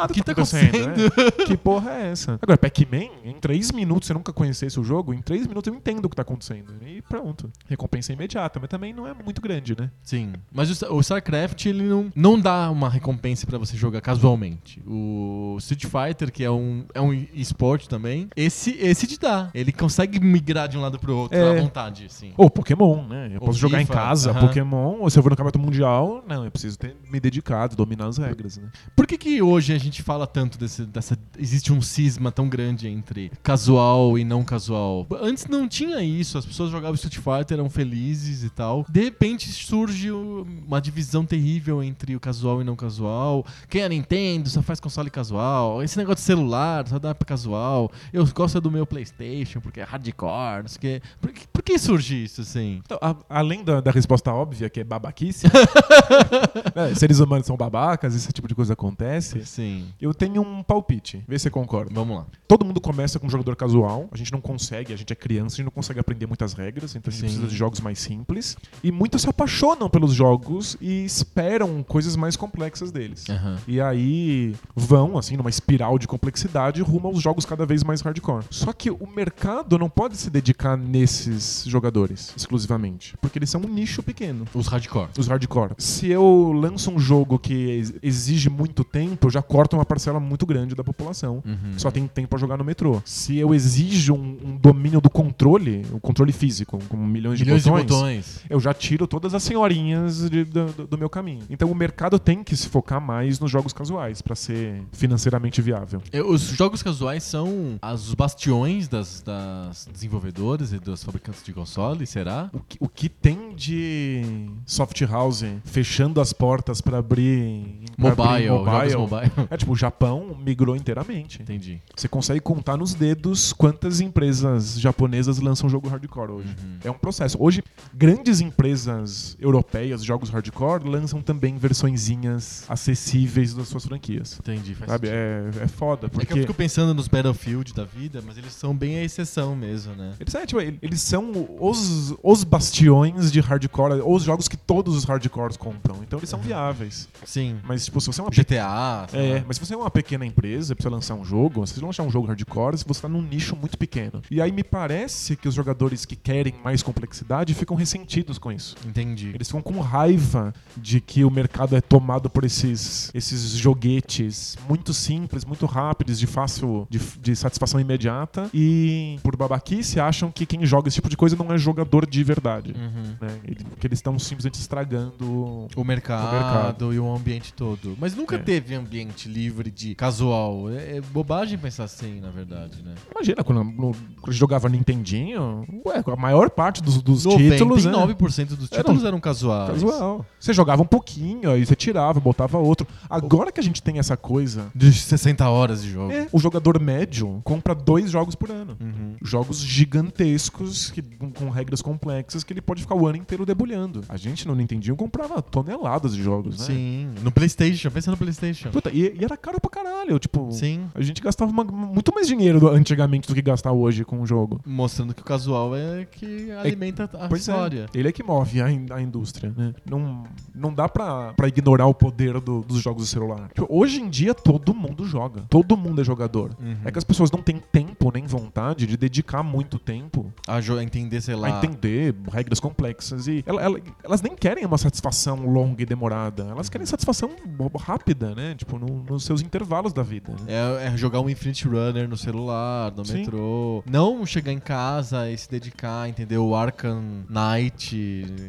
nada O que tá acontecendo. né? que porra é essa? Agora, Pac-Man, em três minutos, você nunca conhecesse o jogo, em três minutos eu entendo o que tá acontecendo. E pronto. Recompensa imediata, mas também não é muito grande, né? Sim. Mas o, Star- o StarCraft, ele não, não dá uma recompensa pra você jogar casualmente. O Street Fighter, que é um, é um esporte também, esse, esse te dá. Ele consegue migrar de um lado pro outro É. à vontade, assim. Ou Pokémon, né? Eu Ou posso jogar em FIFA, casa, aham. Pokémon, ou se eu vou no campeonato mundial, não, eu preciso ter me dedicado, dominar as regras, né? Por que, que hoje a gente fala tanto desse, dessa. Existe um cisma tão grande entre casual e não casual? Antes não tinha isso, as pessoas jogavam Street Fighter, eram felizes e tal. De repente surge uma divisão terrível entre o casual e não casual. Quem é Nintendo só faz console casual. Esse negócio de celular só dá pra casual. Eu gosto do meu PlayStation porque é hardcore, não sei o quê. Por que, por que surge isso assim? Então, a- além da, da resposta óbvia, que é babaquice, né, seres humanos são babacas, esse tipo de coisa acontece. Sim. Eu tenho um palpite, vê se você concorda. Vamos lá. Todo mundo começa com um jogador casual, a gente não consegue, a gente é criança, a gente não consegue aprender muitas regras, então a gente Sim. precisa de jogos mais simples. E muitos se apaixonam pelos jogos e esperam coisas mais complexas deles. Aham. E aí vão, assim, numa espiral de complexidade rumo aos jogos cada vez mais hardcore. Só que o mercado não pode se dedicar nesses jogadores exclusivamente, porque eles são um nicho pequeno. Os hardcore. Os hardcore. Se eu lanço um jogo que ex- exige muito tempo, eu já corto uma parcela muito grande da população. Uhum. Só tem tempo pra jogar no metrô. Se eu exijo um, um domínio do controle, o controle físico, com milhões, Milhões de de botões, botões. eu já tiro todas as senhorinhas de- do, do- meu caminho. Então o mercado tem que se focar mais nos jogos casuais pra ser financeiramente viável. Os jogos casuais são as- os bastiões das, das desenvolvedoras e dos fabricantes de console, será? O que, o que tem de soft house fechando as portas pra abrir, Mobile, abrir jogos mobile. É tipo, o Japão migrou inteiramente. Entendi. Você consegue contar nos dedos quantas empresas japonesas lançam jogo hardcore hoje. Uhum. É um processo. Hoje, grandes empresas europeias, jogos hardcore, lançam também versõezinhas acessíveis das suas franquias. Entendi, faz Sabe? É, é foda, É que eu porque. fico pensando nos Battlefield da vida, mas eles são bem a exceção mesmo, né? Eles, é, tipo, eles são os, os bastiões de hardcore, os jogos que todos os hardcores compram. Então eles são viáveis. Sim. Mas, tipo, se você é uma GTA, sei É, mas se você é uma pequena empresa, precisa lançar um jogo, se você lançar um jogo hardcore, você tá num nicho muito pequeno. E aí me parece que os jogadores que querem mais complexidade ficam ressentidos com isso. entendi. Eles ficam com raiva de que o mercado é tomado por esses, esses joguetes muito simples, muito rápidos, de fácil, de, de satisfação imediata. E por babaquice acham que quem joga esse tipo de coisa não é jogador de verdade. Uhum. Né? Ele- Que eles estão simplesmente estragando O mercado, O mercado. e o ambiente todo. Mas nunca É. teve ambiente livre de casual. É, é bobagem pensar assim, na verdade, né? Imagina, quando, no- quando jogava Nintendinho, ué, a maior parte dos, dos títulos né, 99% dos títulos eram casuais. casual. Você jogava um pouquinho, aí você tirava, botava outro. Agora que a gente tem essa coisa, De 60 horas de jogo. é, o jogador médio compra dois jogos por ano. Uhum. Jogos gigantescos, que, com, com regras complexas, que ele pode ficar o ano inteiro debulhando. A gente no Nintendinho comprava toneladas de jogos, né? Sim. No PlayStation, pensa no PlayStation. Puta, e, e era caro pra caralho. Tipo, Sim. a gente gastava uma- muito mais dinheiro antigamente do que gastar hoje com o jogo. Mostrando que o casual é que alimenta a Pois é. história. Ele é que move a, in- a indústria, né? Não, não dá pra, pra ignorar o poder do- dos jogos do celular. Tipo, hoje em dia, todo mundo joga. Todo mundo é jogador. Uhum. É que as pessoas não têm tempo nem vontade de dedicar muito tempo A entender, sei lá. a entender regras complexas. E ela- ela- elas nem querem uma satisfação longa e demorada. Elas querem satisfação rápida, né? Tipo, no- nos seus intervalos da vida. né? É, é jogar um Infinite Runner no celular, no Sim. metrô. Não chegar em casa e se dedicar, entender o Arkham Knight.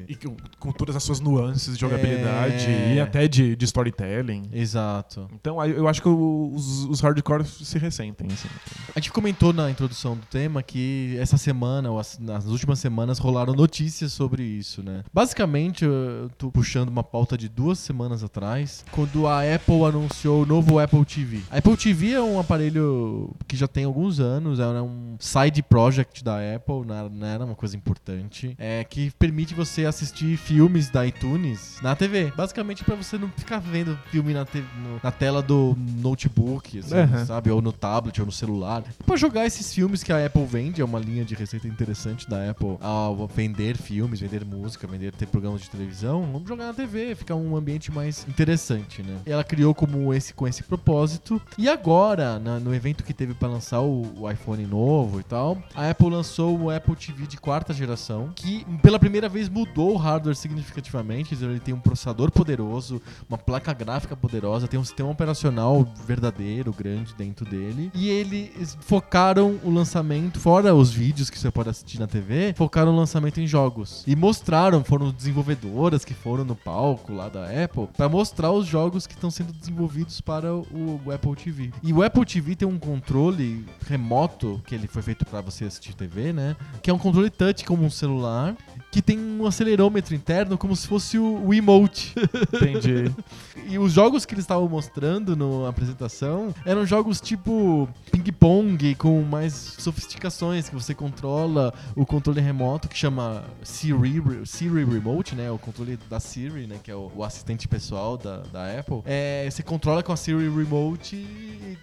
E com, todas as suas nuances de jogabilidade É. e até de, de storytelling. Exato. Então eu acho que os, os hardcore se ressentem, assim. A gente comentou na introdução do tema que essa semana, ou as- nas últimas semanas, rolaram notícias sobre isso, né? Basicamente, eu tô puxando uma pauta de duas semanas atrás, quando a Apple anunciou novo Apple TV. A Apple TV é um aparelho que já tem alguns anos, é um side project da Apple, não era- uma coisa importante, é que permite você assistir filmes da iTunes na TV. Basicamente pra você não ficar vendo filme na, te- no- na tela do notebook, assim, Aham. sabe? Ou no tablet, ou no celular. Pra jogar esses filmes que a Apple vende, é uma linha de receita interessante da Apple ao vender filmes, vender música, vender ter programas de televisão. Vamos jogar na TV, fica um ambiente mais interessante, né? E ela criou como esse com esse propósito. E agora, na- no evento que teve pra lançar o, o iPhone novo e tal, a Apple lançou o Apple TV de quarta geração, que pela primeira vez mudou o hardware significativamente. Ele tem um processador poderoso, uma placa gráfica poderosa, tem um sistema operacional verdadeiro, grande dentro dele. E eles focaram o lançamento, fora os vídeos que você pode assistir na TV, focaram o lançamento em jogos. E mostraram, foram desenvolvedoras que foram no palco lá da Apple, para mostrar os jogos que estão sendo desenvolvidos para o, o Apple TV. E o Apple TV tem um controle remoto, que ele foi feito para você assistir TV, né? Que é um controle touch como um celular que tem um acelerômetro interno como se fosse o, o emote. Entendi. E os jogos que eles estavam mostrando na apresentação eram jogos tipo ping-pong com mais sofisticações, que você controla o controle remoto que chama Siri, Siri Remote, né? O controle da Siri, né? Que é o, o assistente pessoal da, da Apple. É, você controla com a Siri Remote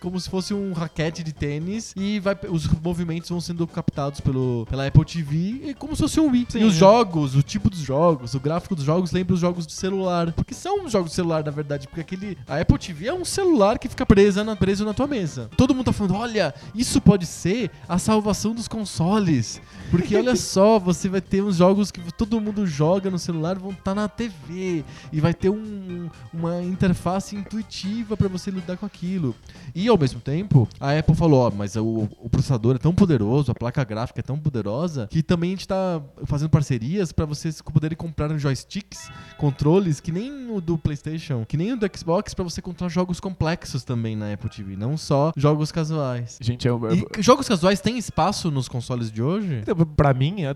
como se fosse um raquete de tênis e vai, os movimentos vão sendo captados pelo, pela Apple TV e como se fosse um Wii. Sim, e os é. Jogos, o tipo dos jogos, o gráfico dos jogos lembra os jogos de celular. Porque são jogos de celular, na verdade. Porque aquele. A Apple TV é um celular que fica presa na, preso na tua mesa. Todo mundo tá falando: olha, isso pode ser a salvação dos consoles. Porque olha só, você vai ter uns jogos que todo mundo joga no celular vão estar na TV. E vai ter um- uma interface intuitiva pra você lidar com aquilo. E ao mesmo tempo, a Apple falou: ó, mas o, o processador é tão poderoso, a placa gráfica é tão poderosa, que também a gente tá fazendo parcerias pra vocês poderem comprar joysticks, controles, que nem o do PlayStation, que nem o do Xbox, pra você controlar jogos complexos também na Apple TV, não só jogos casuais. Gente, eu, eu- E jogos casuais têm espaço nos consoles de hoje? Pra mim, a,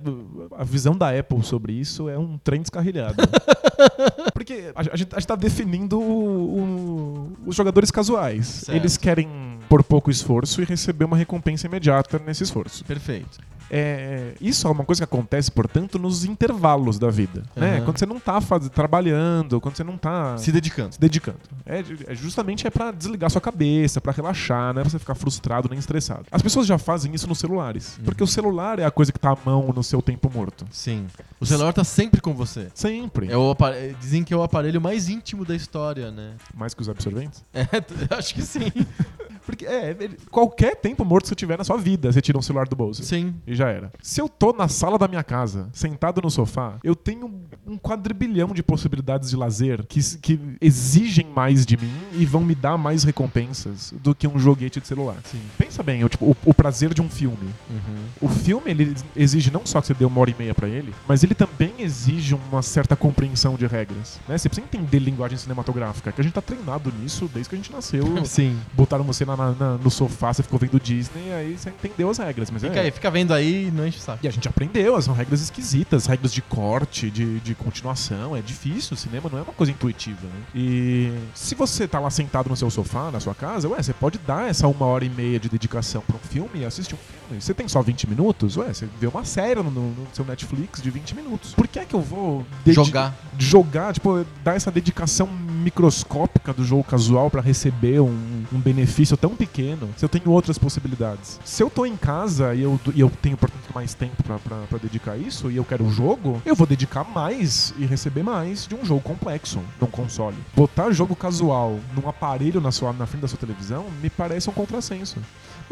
a visão da Apple sobre isso é um trem descarrilhado. Porque a, gente, a gente tá definindo o- o- os jogadores casuais. Certo. Eles querem por pouco esforço e receber uma recompensa imediata nesse esforço. Perfeito. É, isso é uma coisa que acontece, portanto, nos intervalos da vida. Né? Aham. Quando você não tá faz- trabalhando, quando você não tá Se dedicando. se dedicando. É, é justamente é para desligar sua cabeça, pra relaxar, não é pra você ficar frustrado nem estressado. As pessoas já fazem isso nos celulares, Uhum. porque o celular é a coisa que tá à mão no seu tempo morto. Sim. O celular tá sempre com você. Sempre. É o Dizem que é o aparelho mais íntimo da história, né? Mais que os absorventes? É, acho que sim. Porque é, ele- qualquer tempo morto que você tiver na sua vida, você tira um celular do bolso. Sim. E já era. Se eu tô na sala da minha casa, sentado no sofá, eu tenho um quadrilhão de possibilidades de lazer que, que exigem mais de mim e vão me dar mais recompensas do que um joguete de celular. Sim. Pensa bem, o, tipo, o, o prazer de um filme. Uhum. O filme ele exige não só que você dê uma hora e meia pra ele, mas ele também exige uma certa compreensão de regras. Né? Você precisa entender linguagem cinematográfica, que a gente tá treinado nisso desde que a gente nasceu. Sim. Botaram você na- na- na- no sofá, você ficou vendo Disney, aí você entendeu as regras. Mas Fica é, aí, fica vendo aí e não enche o saco. e a gente aprendeu, são regras esquisitas, regras de corte, de, de continuação. É difícil, o cinema não é uma coisa intuitiva. Né? E se você tá lá sentado no seu sofá, na sua casa, ué, você pode dar essa uma hora e meia de dedicação pra um filme e assistir um filme. Você tem só 20 minutos, ué, você vê uma série no, no seu Netflix de 20 minutos. Por que é que eu vou Jogar. jogar, tipo, dar essa dedicação microscópica do jogo casual pra receber um, um benefício tão pequeno, se eu tenho outras possibilidades. Se eu tô em casa e eu, e eu tenho, portanto, mais tempo pra dedicar isso e eu quero um jogo, eu vou dedicar mais e receber mais de um jogo complexo num console. Botar jogo casual num aparelho na, sua, na frente da sua televisão me parece um contrassenso.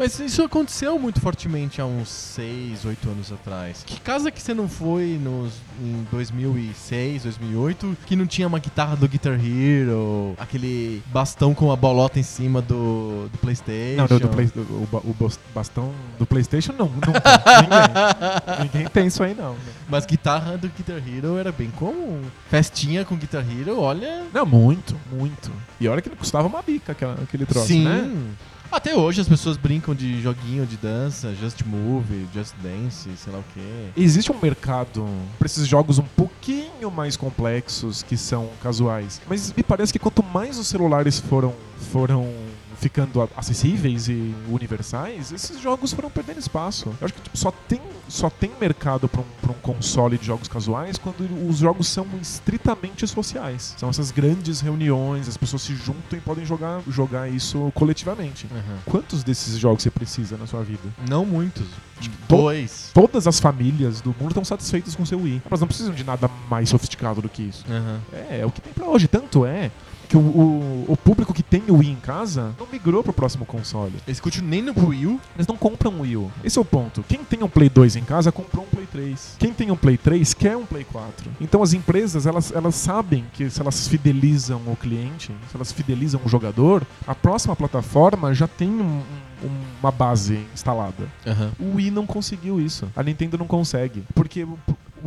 Mas isso aconteceu muito fortemente há uns 6, 8 anos atrás. Que casa que você não foi nos, em 2006, 2008 que não tinha uma guitarra do Guitar Hero, aquele bastão com a bolota em cima do, do PlayStation? Não, do, do Play- do- o, o bas- bastão do PlayStation não, não tem. ninguém, ninguém tem isso aí não. Mas guitarra do Guitar Hero era bem comum. Festinha com Guitar Hero, olha. Não, muito, muito. E olha que ele custava uma bica aquele troço, Sim. né? Até hoje as pessoas brincam de joguinho de dança, Just Move, Just Dance, sei lá o quê. Existe um mercado para esses jogos um pouquinho mais complexos que são casuais. Mas me parece que quanto mais os celulares foram foram ficando acessíveis e universais, esses jogos foram perdendo espaço. Eu acho que tipo, só tem só tem mercado para um, pra um console de jogos casuais quando os jogos são estritamente sociais. São essas grandes reuniões, as pessoas se juntam e podem jogar jogar isso coletivamente. Quantos desses jogos você precisa na sua vida? Não muitos. Tipo, to- dois. Todas as famílias do mundo estão satisfeitas com seu Wii. Elas não precisam de nada mais sofisticado do que isso. É, é o que tem pra hoje. Tanto é que o, o, o público que tem o Wii em casa não migrou pro próximo console. Eles continuam nem no Wii U. Eles não compram um Wii U. Esse é o ponto. Quem tem um Play 2 em casa comprou um Play 3. Quem tem um Play 3 quer um Play 4. Então as empresas, elas, elas sabem que se elas fidelizam o cliente, se elas fidelizam o jogador, a próxima plataforma já tem um- um- uma base instalada. O Wii não conseguiu isso. A Nintendo não consegue. Porque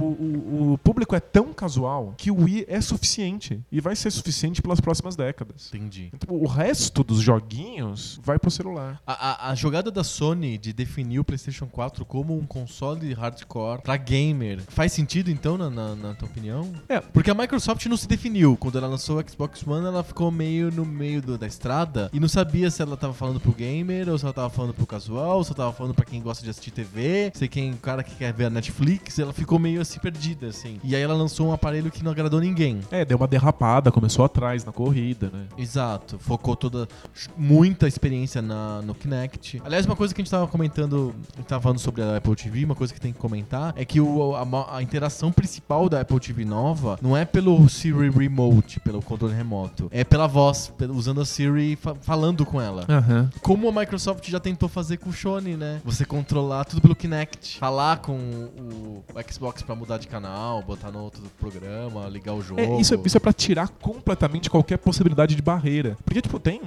o- o, público é tão casual que o Wii é suficiente. E vai ser suficiente pelas próximas décadas. Entendi. Então, o resto dos joguinhos vai pro celular. A, a- a jogada da Sony de definir o PlayStation 4 como um console hardcore pra gamer faz sentido então, na, na- na tua opinião? É. Porque a Microsoft não se definiu. Quando ela lançou o Xbox One, ela ficou meio no meio do- da estrada e não sabia se ela tava falando pro gamer ou se ela tava falando pro casual, ou se ela tava falando pra quem gosta de assistir TV, sei quem, o cara que quer ver a Netflix. Ela ficou meio assim perdida, assim. E aí ela lançou um aparelho que não agradou ninguém. É, deu uma derrapada, começou atrás na corrida, né? Exato, focou toda muita experiência na, no Kinect. Aliás, uma coisa que a gente tava comentando, a gente tava falando sobre a Apple TV, uma coisa que tem que comentar é que o, a, a interação principal da Apple TV nova não é pelo Siri Remote, pelo controle remoto, é pela voz, usando a Siri fa- falando com ela. Aham. Como a Microsoft já tentou fazer com o Sony, né? Você controlar tudo pelo Kinect. Falar com o, o Xbox pra mudar de canal, botar no outro programa, ligar o jogo. É, isso, é, isso é pra tirar completamente qualquer possibilidade de barreira. Porque, tipo, tem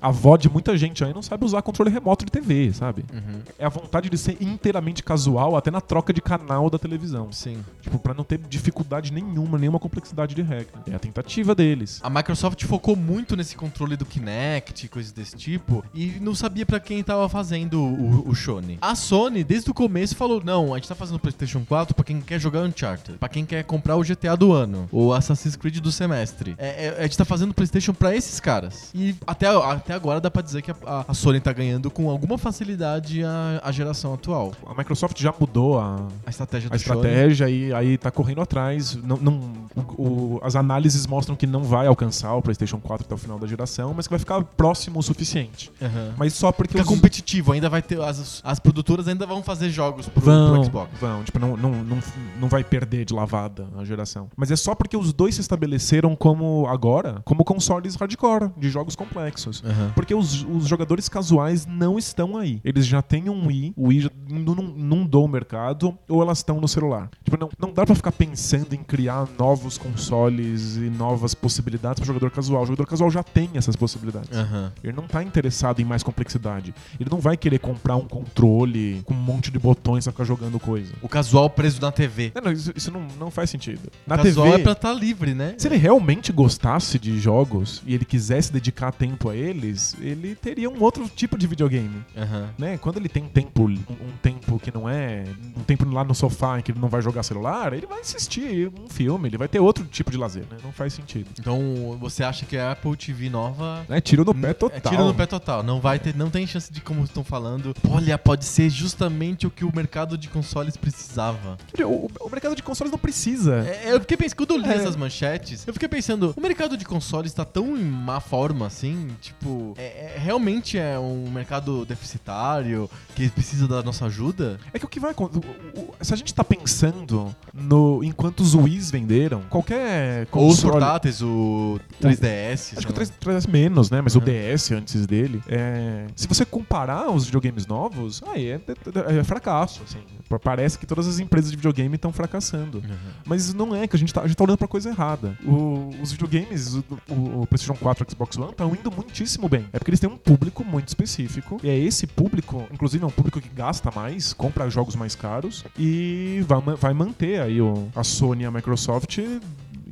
a avó de muita gente aí não sabe usar controle remoto de TV, sabe? Uhum. É a vontade de ser inteiramente casual até na troca de canal da televisão. Sim. Tipo, pra não ter dificuldade nenhuma, nenhuma complexidade de regra. É a tentativa deles. A Microsoft focou muito nesse controle do Kinect, coisas desse tipo, e não sabia pra quem tava fazendo o, o Sony. A Sony, desde o começo, falou: não, a gente tá fazendo o PlayStation 4 pra quem quer jogar Uncharted, pra quem quer comprar o GTA do ano, ou Assassin's Creed do semestre. É, é- a gente tá fazendo o PlayStation pra esses caras. E até, até agora dá pra dizer que a, a- a Sony tá ganhando com alguma facilidade a, a geração atual. A Microsoft já mudou a, A estratégia do a estratégia e aí tá correndo atrás. Não, não- o- o- as análises mostram que não vai alcançar o PlayStation 4 até o final da geração, mas que vai ficar próximo o suficiente. Aham. Mas só porque Fica os- competitivo, ainda vai ter. As, as produtoras ainda vão fazer jogos pro, vão, pro Xbox. vão, tipo, não, não, não, não vai perder de lavada a geração. Mas é só porque os dois se estabeleceram como agora, como consoles hardcore de jogos complexos. Aham. Porque os, os jogadores casuais não estão aí. Eles já têm um Wii, o Wii já não, não, não dou o mercado, ou elas estão no celular. Tipo, não, não dá pra ficar pensando em criar novos consoles e novas possibilidades pro jogador casual. O jogador casual já tem essas possibilidades. Aham. Ele não tá interessado em mais complexidade. Ele não vai querer comprar um controle com um monte de botões pra ficar jogando coisa. O casual preso na TV. Não, não, isso, isso não, não faz sentido. Na casual TV, é pra estar livre, né? se ele realmente gostasse de jogos e ele quisesse dedicar tempo a eles, ele teria um outro tipo de videogame. Aham. Né? Quando ele tem tempo, um, um tempo que não é um tempo lá no sofá em que ele não vai jogar celular, ele vai assistir um filme, ele vai ter outro tipo de lazer, né? Não faz sentido. Então, você acha que a Apple TV nova. É tiro no pé total. É tiro no pé total. Não vai ter, não tem chance de como estão falando. Olha, pode ser justamente o que o mercado de consoles precisava. O, o mercado de consoles não precisa. É, eu fiquei pensando, quando eu li É. essas manchetes, eu fiquei pensando, o mercado de consoles tá tão em má forma assim, tipo, é, é- realmente é um mercado deficitário que precisa da nossa ajuda? É que o que vai acon- o- o- Se a gente tá pensando no enquanto os Wii's venderam, qualquer Ou os console. portáteis, o 3DS. Acho que o sei 3, 3DS menos, né? Mas Uhum. o DS antes dele. É... Se você comparar os videogames novos, aí é, é- é fracasso, assim. Parece que todas as empresas de videogame estão fracassando. Uhum. Mas não é, que a gente tá, a gente tá olhando pra coisa errada. O- os videogames, o, o- PlayStation 4 e o Xbox One, estão indo muitíssimo bem. É porque eles têm um público muito específico. E é esse público, inclusive é um público que gasta mais, compra jogos mais caros e vai, vai manter aí o, a Sony e a Microsoft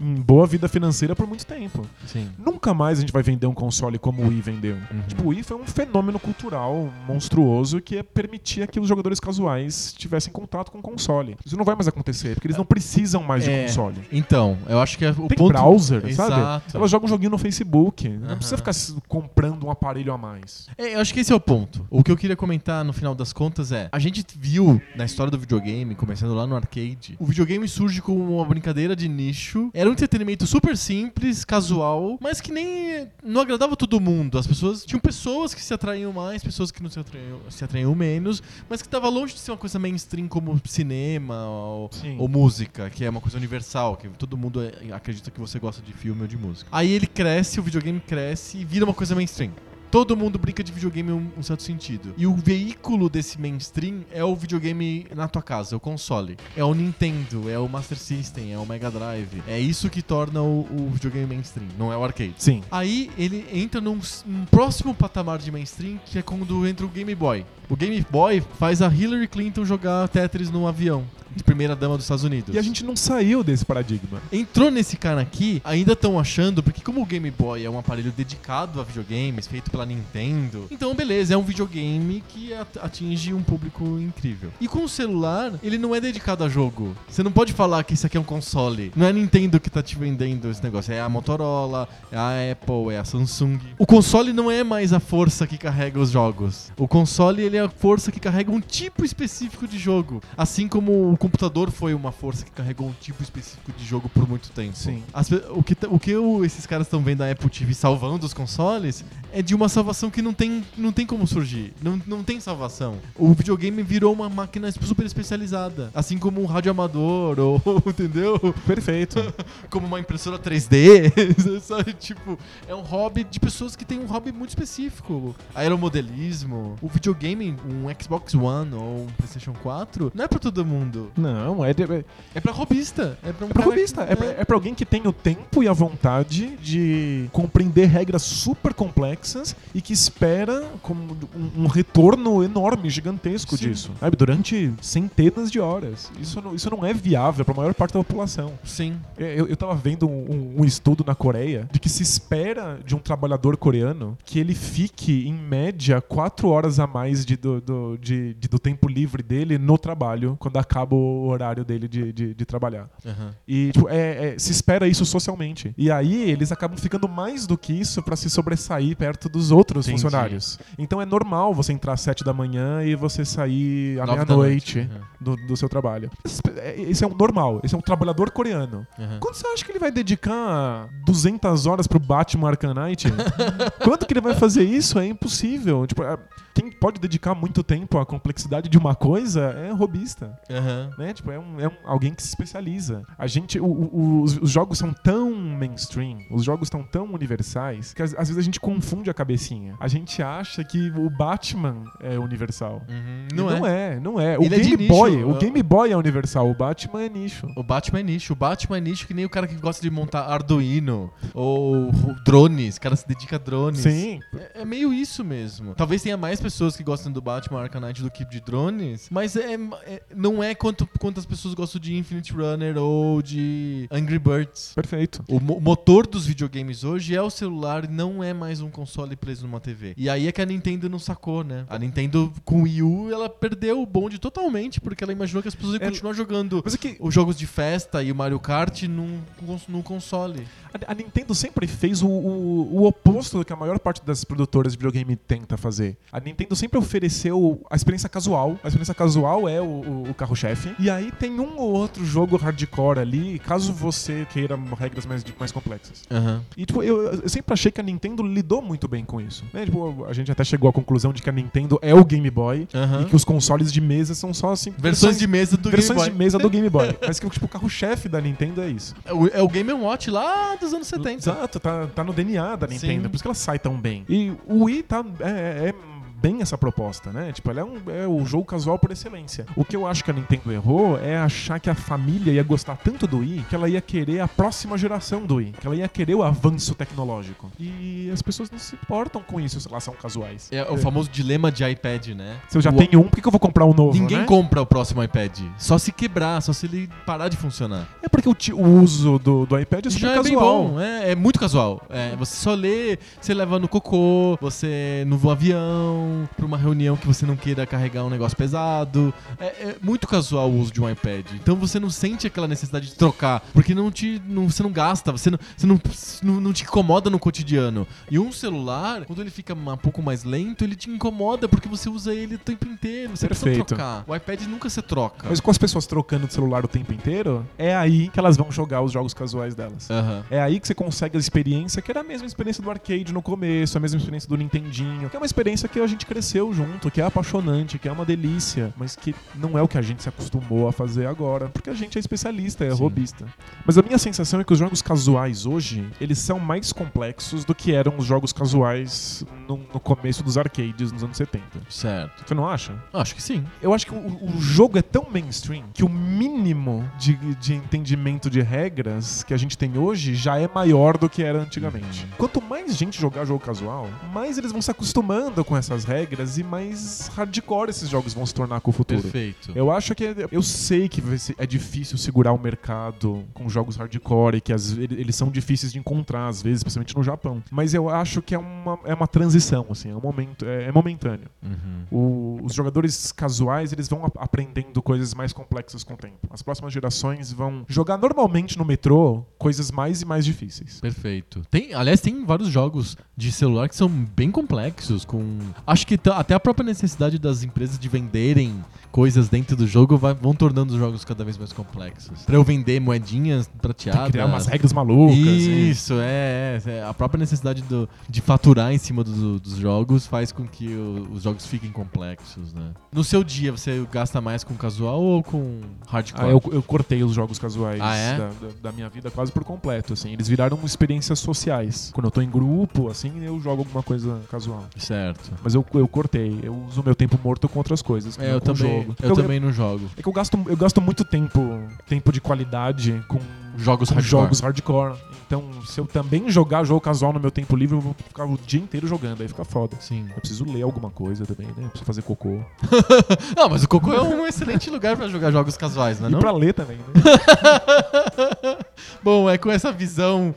em boa vida financeira por muito tempo. Sim. Nunca mais a gente vai vender um console como o Wii vendeu. Uhum. Tipo, o Wii foi um fenômeno cultural monstruoso que é permitia que os jogadores casuais tivessem contato com o console. Isso não vai mais acontecer, porque eles não precisam mais É. de console. Então, eu acho que é o Tem ponto... browser, sabe? Exato. Elas jogam um joguinho no Facebook. Aham. Não precisa ficar comprando um aparelho a mais. É, eu acho que esse é o ponto. O que eu queria comentar no final das contas é: a gente viu na história do videogame, começando lá no arcade, o videogame surge como uma brincadeira de nicho. Era um entretenimento super simples, casual, mas que nem não agradava todo mundo. As pessoas tinham pessoas que se atraíam mais, pessoas que não se atraíam, se atraíam menos, mas que estava longe de ser uma coisa mainstream como cinema ou, ou música, que é uma coisa universal, que todo mundo é- acredita que você gosta de filme ou de música. Aí ele cresce, o videogame cresce e vira uma coisa mainstream. Todo mundo brinca de videogame em um, um certo sentido. E o veículo desse mainstream é o videogame na tua casa, o console. É o Nintendo, é o Master System, é o Mega Drive. É isso que torna o, o videogame mainstream, não é o arcade. Sim. Aí ele entra num, num próximo patamar de mainstream, que é quando entra o Game Boy. O Game Boy faz a Hillary Clinton jogar Tetris num avião. De primeira dama dos Estados Unidos. E a gente não saiu desse paradigma. Entrou nesse cara aqui, ainda estão achando, porque como o Game Boy é um aparelho dedicado a videogames, feito pela Nintendo, então beleza, é um videogame que at- atinge um público incrível. E com o celular, ele não é dedicado a jogo. Você não pode falar que isso aqui é um console. Não é a Nintendo que tá te vendendo esse negócio, é a Motorola, é a Apple, é a Samsung. O console não é mais a força que carrega os jogos. O console, ele é a força que carrega um tipo específico de jogo. Assim como o computador foi uma força que carregou um tipo específico de jogo por muito tempo. Sim. As o que, o que o- esses caras estão vendo a Apple TV salvando os consoles é de uma salvação que não tem, não tem como surgir. Não, não tem salvação. O videogame virou uma máquina super especializada. Assim como um rádio amador, ou, entendeu? Perfeito. Como uma impressora 3D. Sabe? Tipo, é um hobby de pessoas que têm um hobby muito específico. Aeromodelismo. O videogame, um Xbox One ou um PlayStation 4, não é pra todo mundo. Não, é, de- é, É pra robista. É pra um é pra robista. que- É pra, é pra alguém que tem o tempo e a vontade de compreender regras super complexas e que espera como um, um retorno enorme, gigantesco Sim. disso. Sabe? Durante centenas de horas. Isso não, isso não é viável pra maior parte da população. Sim. É, Eu, eu tava vendo um, um estudo na Coreia de que se espera de um trabalhador coreano que ele fique, em média, quatro horas a mais de, do, do, de- de- do tempo livre dele no trabalho, quando acaba o horário dele de, de, de trabalhar. Aham. E tipo, é- é, se espera isso socialmente. E aí eles acabam ficando mais do que isso pra se sobressair perto dos outros Entendi. funcionários. Então é normal você entrar às sete da manhã e você sair à meia-noite noite. Aham. do, do seu trabalho. Esse é- esse é um normal, esse é um trabalhador coreano. Aham. Quando você acha que ele vai dedicar 200 horas pro Batman Arkham Knight? Quanto que ele vai fazer isso? É impossível. Tipo, é- quem pode dedicar muito tempo à complexidade de uma coisa é robista. Aham. Né? Tipo, é, um, é um- alguém que se especializa. A gente, o- o- os, os jogos são tão mainstream, os jogos estão tão universais, que às, às vezes a gente confunde a cabecinha. A gente acha que o Batman é universal. Uhum. Não, é. não é, não é. O Ele é Game nicho, Boy, o é- Game Boy é universal, o Batman é nicho. O Batman é nicho. O Batman é nicho que nem o cara que gosta de montar Arduino ou drones. O cara se dedica a drones. Sim, É, é meio isso mesmo. Talvez tenha mais pessoas que gostam do Batman Arkham Knight do que de drones, mas é, é- não é quanto, quantas pessoas gostam de Infinite Runner ou de Angry Birds. perfeito. O mo- motor dos videogames hoje é o celular, não é mais um console preso numa TV. E aí é que a Nintendo não sacou, né? A Nintendo com o Wii U, ela perdeu o bonde totalmente, porque ela imaginou que as pessoas iam Ela- continuar jogando é que os jogos de festa e o Mario Kart num, num console. a, a Nintendo sempre fez o, o- o oposto do que a maior parte das produtoras de videogame tenta fazer. A Nintendo sempre ofereceu a experiência casual. A experiência casual é o, o- carro-chefe. E aí tem um ou outro jogo hardcore ali, caso você queira regras mais, mais complexas. Aham. E, tipo, eu, eu sempre achei que a Nintendo lidou muito bem com isso. Né? Tipo, a gente até chegou à conclusão de que a Nintendo é o Game Boy Aham. e que os consoles de mesa são só assim. Versões de mesa do versões Game de Boy. mesa do Game Boy. Mas que tipo, o carro-chefe da Nintendo é isso. É o, é o Game Watch lá dos anos 70. Exato, tá, tá no DNA da Nintendo, Sim. por isso que ela sai tão bem. E o Wii tá, é, é bem essa proposta, né? Tipo, ela é, um, é o jogo casual por excelência. O que eu acho que a Nintendo errou é achar que a família ia gostar tanto do Wii que ela ia querer a próxima geração do Wii, que ela ia querer o avanço tecnológico. E as pessoas não se importam com isso se elas são casuais. É o famoso dilema de iPad, né? Se eu já O- tenho um, por que eu vou comprar um novo? Ninguém né? compra o próximo iPad. Só se quebrar, só se ele parar de funcionar. É porque o, o uso do, do iPad é super Já é casual. bom, é, é muito casual. É, você só lê, você leva no cocô, você no avião, pra uma reunião que você não queira carregar um negócio pesado. É, é muito casual o uso de um iPad. Então você não sente aquela necessidade de trocar, porque não te, não, você não gasta, você, não, você não, não, não te incomoda no cotidiano. E um celular, quando ele fica um pouco mais lento, ele te incomoda porque você usa ele o tempo inteiro. Você precisa Perfeito. trocar. O iPad nunca se troca. Mas com as pessoas trocando de celular o tempo inteiro, é aí que elas vão jogar os jogos casuais delas. Aham. É aí que você consegue a experiência, que era a mesma experiência do arcade no começo, a mesma experiência do Nintendinho, que é uma experiência que a gente cresceu junto, que é apaixonante, que é uma delícia, mas que não é o que a gente se acostumou a fazer agora, porque a gente é especialista, é Sim. robista. Mas a minha sensação é que os jogos casuais hoje, eles são mais complexos do que eram os jogos casuais no, no começo dos arcades nos anos 70. Certo. Você não acha? Acho que sim. Eu acho que o, o jogo é tão mainstream que o mínimo de, de entendimento de regras que a gente tem hoje já é maior do que era antigamente. Quanto mais gente jogar jogo casual, mais eles vão se acostumando com essas regras e mais hardcore esses jogos vão se tornar com o futuro. Perfeito. Eu acho que é- eu sei que é difícil segurar o mercado com jogos hardcore e que vezes eles são difíceis de encontrar às vezes, especialmente no Japão. Mas eu acho que é uma, é uma transição assim, é um momento é, é momentâneo. Uhum. O- os jogadores casuais eles vão ap- aprendendo coisas mais complexas com o tempo. As próximas gerações vão jogar normalmente no metrô coisas mais e mais difíceis. Perfeito. Tem, aliás, tem vários jogos de celular que são bem complexos, com. Acho que tá- até a própria necessidade das empresas de venderem coisas dentro do jogo vai- vão tornando os jogos cada vez mais complexos. Pra eu vender moedinhas prateadas. Criar umas regras malucas. Isso, é, é, é. A própria necessidade do- de faturar em cima do- dos jogos faz com que o- os jogos fiquem complexos, né? No seu dia, você gasta mais com casual ou com hardcore? Ah, eu, eu cortei os jogos casuais Ah, é? da, da- da minha vida quase por completo, assim. Eles viraram experiências sociais. Quando eu tô em grupo, assim, eu jogo alguma coisa casual. Certo. Mas eu, eu cortei. Eu uso meu tempo morto com outras coisas. É, eu também, jogo. Eu Porque também não jogo. É que eu gasto, eu gasto muito tempo, tempo de qualidade com Jogos com hardcore. jogos hardcore. Então, se eu também jogar jogo casual no meu tempo livre, eu vou ficar o dia inteiro jogando. Aí fica foda. Sim. Eu preciso ler alguma coisa também, né? Eu preciso fazer cocô. Não, mas o Coco é um excelente lugar pra jogar jogos casuais, não é e não? pra ler também, né? Bom, é com essa visão,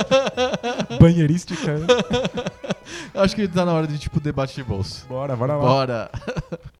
Banheirística. acho que tá na hora de tipo debate de bolso. Bora, bora lá. Bora.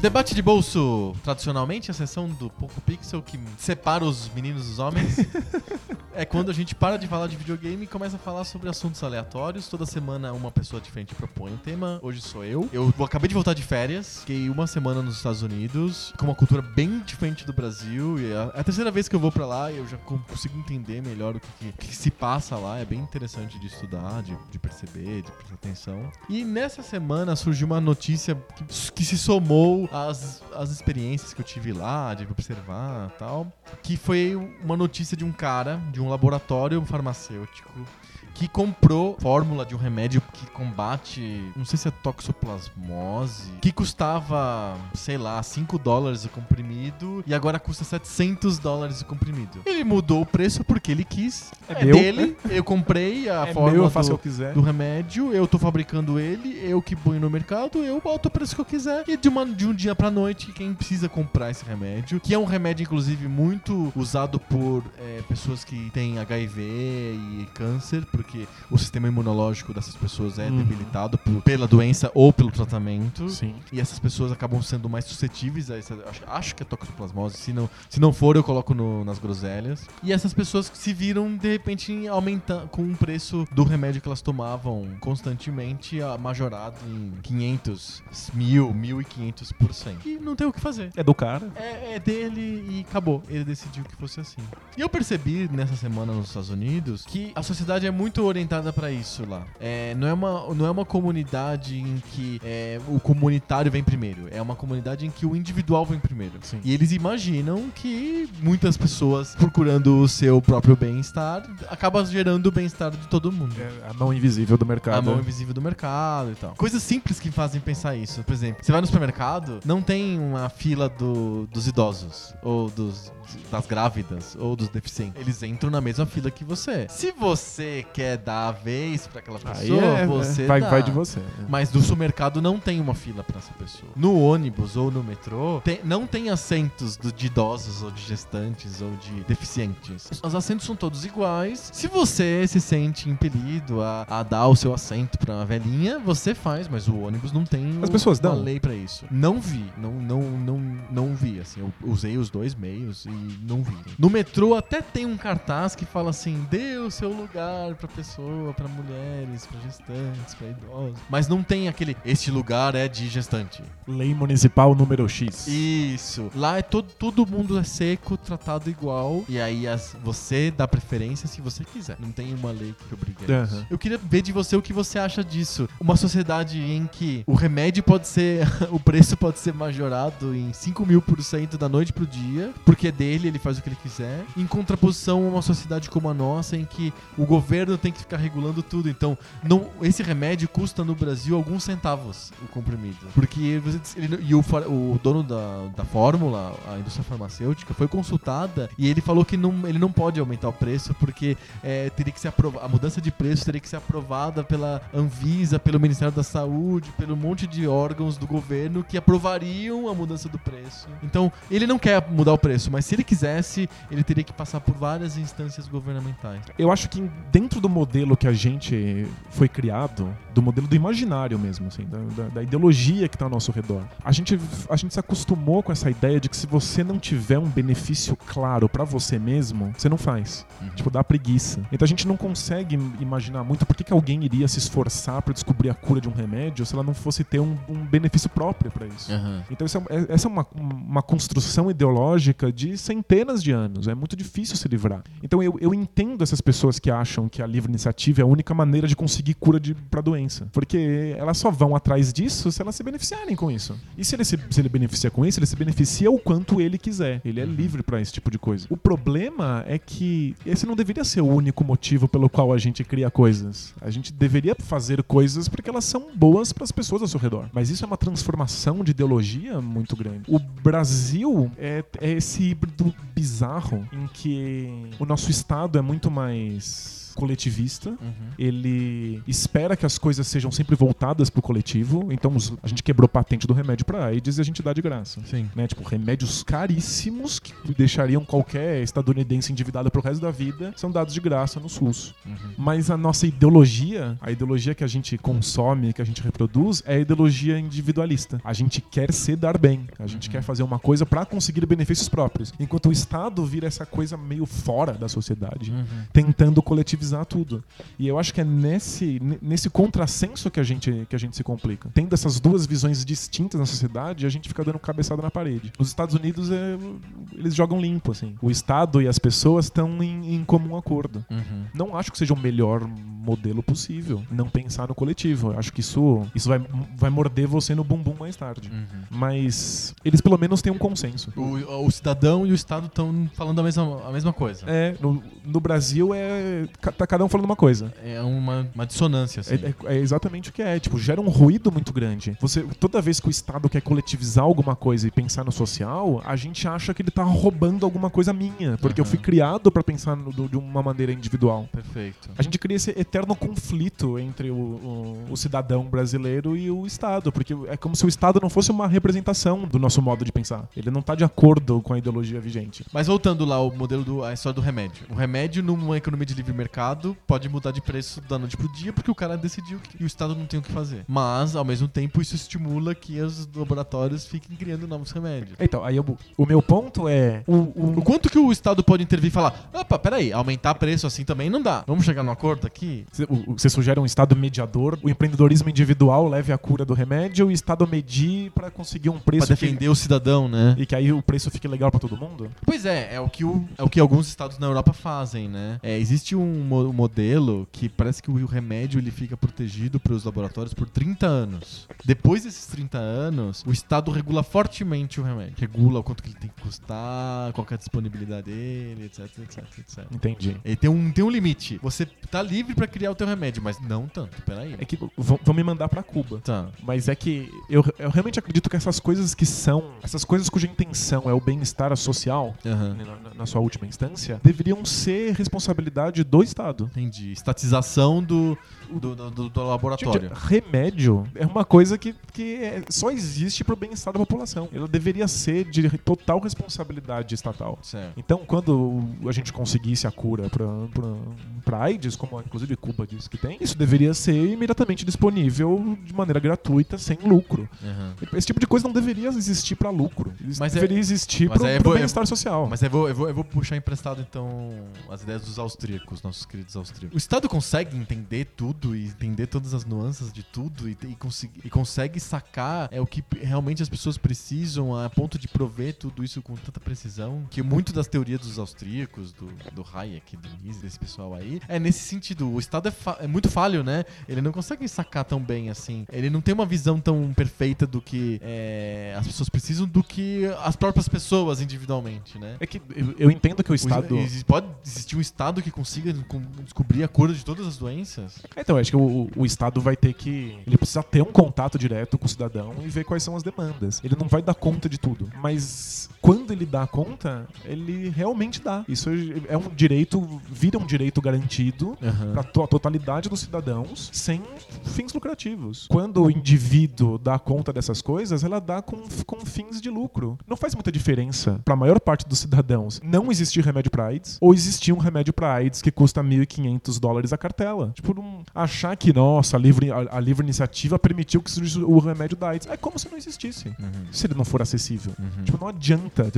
Debate de bolso, tradicionalmente, a sessão do Poco Pixel que separa os meninos dos homens. é quando a gente para de falar de videogame e começa a falar sobre assuntos aleatórios. Toda semana uma pessoa diferente propõe um tema. Hoje sou eu. Eu acabei de voltar de férias. Fiquei uma semana nos Estados Unidos, com uma cultura bem diferente do Brasil. E é a terceira vez que eu vou pra lá e eu já con- consigo entender melhor o que, que- que se passa lá. É bem interessante de estudar, de, de perceber, de prestar atenção. E nessa semana surgiu uma notícia que, que se somou às, às experiências que eu tive lá, de observar tal. Que foi uma notícia de um cara, de um laboratório farmacêutico, que comprou fórmula de um remédio que combate, não sei se é toxoplasmose, que custava, sei lá, 5 dólares o comprimido e agora custa 700 dólares o comprimido. Ele mudou o preço porque ele quis. É É, meu, dele, eu comprei a é fórmula meu, eu faço do, o que eu quiser. do remédio, eu tô fabricando ele, eu que ponho no mercado, eu boto o preço que eu quiser. E de, uma, de um dia pra noite, quem precisa comprar esse remédio, que é um remédio, inclusive, muito usado por é, pessoas que têm HIV e câncer, porque o sistema imunológico dessas pessoas é Uhum. debilitado por- pela doença ou pelo tratamento. Sim. E essas pessoas acabam sendo mais suscetíveis a essa. Acho, acho que é toxoplasmose. Se não, se não for, eu coloco no- nas groselhas. E essas pessoas que se viram, de repente, aumentando com o preço do remédio que elas tomavam constantemente, a- majorado em 500, mil, 1.500%. E não tem o que fazer. É do cara. É, é dele e acabou. Ele decidiu que fosse assim. E eu percebi nessa semana nos Estados Unidos que a sociedade é muito orientada pra isso lá. É, não, é uma, não é uma comunidade em que é, o comunitário vem primeiro. É uma comunidade em que o individual vem primeiro. Sim. E eles imaginam que muitas pessoas procurando o seu próprio bem-estar acaba gerando o bem-estar de todo mundo. É a mão invisível do mercado. A mão invisível do mercado e tal. Coisas simples que fazem pensar isso. Por exemplo, você vai no supermercado, não tem uma fila do- dos idosos, ou dos, das grávidas, ou dos deficientes. Eles entram na mesma fila que você. Se você quer dar a vez pra aquela pessoa, é, você é, vai, dá. vai de você. Mas do supermercado não tem uma fila pra essa pessoa. No ônibus ou no metrô, tem- não tem assentos do- de idosos ou de gestantes ou de deficientes. Os assentos são todos iguais. Se você se sente impelido a, a dar o seu assento pra uma velhinha, você faz, mas o ônibus não tem As o- pessoas uma dão? lei pra isso. Não vi, não, não, não, não vi, assim, eu usei os dois meios e não vi. No metrô até tem um cartaz que fala assim, dê o seu lugar pra pessoa, pra mulheres, pra gestantes, pra idosos. Mas não tem aquele, este lugar é de gestante. Lei municipal número X. Isso. Lá é todo, todo mundo é seco, tratado igual. E aí as- você dá preferência se você quiser. Não tem uma lei que obriga a isso. Eu queria ver de você o que você acha disso. Uma sociedade em que o remédio pode ser. o preço pode ser majorado em 5 mil por cento da noite pro dia. Porque é dele, ele faz o que ele quiser. Em contraposição a uma sociedade como a nossa, em que o governo tem que ficar regulando tudo. Então, não, esse remédio custa no Brasil alguns centavos o comprimido. Porque você- ele, e o, o dono da, da fórmula, a indústria farmacêutica, foi consultada e ele falou que não, ele não pode aumentar o preço porque é, teria que ser aprova- a mudança de preço teria que ser aprovada pela Anvisa, pelo Ministério da Saúde, pelo monte de órgãos do governo que aprovariam a mudança do preço. Então, ele não quer mudar o preço, mas se ele quisesse, ele teria que passar por várias instâncias governamentais. Eu acho que dentro do modelo que a gente foi criado, do modelo do imaginário mesmo, assim, da, da- da ideologia que está ao nosso redor, a gente, a gente se acostumou com essa ideia de que se você não tiver um benefício claro pra você mesmo, você não faz. Tipo, dá preguiça. Então a gente não consegue imaginar muito por que, que alguém iria se esforçar pra descobrir a cura de um remédio se ela não fosse ter um, um benefício próprio pra isso. Aham. Então isso é- é- essa é uma, uma construção ideológica de centenas de anos. É muito difícil se livrar. Então eu, eu entendo essas pessoas que acham que a livre iniciativa é a única maneira de conseguir cura pra doença. Porque elas só vão atrás disso se elas se beneficiarem com isso. E se ele se, se ele beneficia com isso, ele se beneficia o quanto ele quiser. Ele é livre pra esse tipo de coisa. O problema é que esse não deveria ser o único motivo pelo qual a gente cria coisas. A gente deveria fazer coisas porque elas são boas pras pessoas ao seu redor. Mas isso é uma transformação de ideologia muito grande. O Brasil é, é esse híbrido bizarro em que o nosso Estado é muito mais coletivista. Uhum. Ele espera que as coisas sejam sempre voltadas pro coletivo. Então os- a gente quebrou patente do remédio pra AIDS e a gente dá de graça. Sim. Né? Tipo, remédios caríssimos que deixariam qualquer estadunidense endividado pro resto da vida são dados de graça no SUS. Uhum. Mas a nossa ideologia, a ideologia que a gente consome, que a gente reproduz, é a ideologia individualista. A gente quer se dar bem. A gente quer fazer uma coisa pra conseguir benefícios próprios. Enquanto o Estado vira essa coisa meio fora da sociedade, Uhum. tentando coletivizar tudo. E eu acho que é nesse, nesse contrassenso que a, gente, que a gente se complica. Tendo essas duas visões distintas na sociedade, a gente fica dando cabeçada na parede. Nos Estados Unidos, é, eles jogam limpo, assim. O Estado e as pessoas estão em, em comum acordo. Uhum. Não acho que seja o melhor modelo possível. Não pensar no coletivo. Eu acho que isso, isso vai, vai morder você no bumbum mais tarde. Uhum. Mas eles pelo menos têm um consenso. O, o cidadão e o Estado estão falando a mesma, a mesma coisa. É, no, no Brasil é. Tá cada um falando uma coisa. É uma, uma dissonância, assim. É, é- é exatamente o que é. Tipo, gera um ruído muito grande. Você, toda vez que o Estado quer coletivizar alguma coisa e pensar no social, a gente acha que ele tá roubando alguma coisa minha. Porque eu Aham. fui criado pra pensar no- do- de uma maneira individual. Perfeito. A gente cria esse eterno conflito entre o, o- o cidadão brasileiro e o Estado, porque é como se o Estado não fosse uma representação do nosso modo de pensar. Ele não tá de acordo com a ideologia vigente. Mas voltando lá ao modelo do a história do remédio. O remédio numa economia de livre mercado pode mudar de preço da noite pro dia porque o cara decidiu que, e o Estado não tem o que fazer. Mas ao mesmo tempo isso estimula que os laboratórios fiquem criando novos remédios. Então, aí eu- o meu ponto é. O, o- O quanto que o Estado pode intervir e falar: opa, peraí, aumentar preço assim também não dá. Vamos chegar num acordo aqui? Você- sugere um Estado mediador, o empreendedorismo individual leve a cura do remédio, o Estado medir pra conseguir um Pra preço que- defender o cidadão, né? e que aí o preço fique legal pra todo mundo? Pois é, é o que, o, é o que alguns estados na Europa fazem, né? É, existe um mo- modelo que parece que o remédio ele fica protegido para os laboratórios por 30 anos. Depois desses 30 anos, o estado regula fortemente o remédio. Regula o quanto que ele tem que custar, qual que é a disponibilidade dele, etc, etc, etc. Entendi. Ele tem um, tem um limite. Você tá livre para criar o teu remédio, mas não tanto. Peraí. É que vão, vão me mandar pra Cuba. Tá. Mas é que eu, eu realmente acredito que essas coisas que são, essas coisas cuja intenção é o bem-estar social, na, na- na sua última instância, deveriam ser responsabilidade do Estado. Entendi. Estatização do, do, do, do- laboratório. Gente, remédio é uma coisa que, que é- só existe pro bem-estar da população. Ela deveria ser de total responsabilidade estatal. Certo. Então, quando a gente conseguisse a cura pra AIDS, como inclusive Cuba diz que tem, isso deveria ser imediatamente disponível de maneira gratuita, sem lucro. Aham. Esse tipo de coisa não deveria existir pra lucro. Isso Mas é- deveria existir aí eu pro vou- bem-estar social. Mas eu vou, eu, vou, eu vou puxar emprestado, então, as ideias dos austríacos, nossos queridos austríacos. O Estado consegue entender tudo e entender todas as nuances de tudo e, e, consegui- e consegue sacar é o que realmente as pessoas precisam a ponto de prover tudo isso com tanta precisão que muito das teorias dos austríacos, do, do Hayek, do Mises, desse pessoal aí, é nesse sentido. O Estado é, fa- é muito falho, né? Ele não consegue sacar tão bem assim. Ele não tem uma visão tão perfeita do que é, as pessoas precisam do que as próprias pessoas individualmente, né? É que eu, eu entendo que o O- Estado. exi- Pode existir um Estado que consiga descobrir a cura de todas as doenças? Então, acho que o, o Estado vai ter que. Ele precisa ter um contato direto com o cidadão e ver quais são as demandas. Ele não vai dar conta de tudo. Mas quando ele dá conta, ele realmente dá. Isso é um direito, vira um direito garantido Aham. para a totalidade dos cidadãos sem fins lucrativos. Quando o indivíduo dá conta dessas coisas, ela dá com, com fins de lucro. Não faz muita diferença para a maior parte dos cidadãos não existir remédio para AIDS ou existir um remédio para AIDS que custa 1.500 dólares a cartela. Tipo, não achar que, nossa, a livre, a, a livre iniciativa permitiu que surgisse o remédio da AIDS. É como se não existisse. Se ele não for acessível. Tipo, não adianta.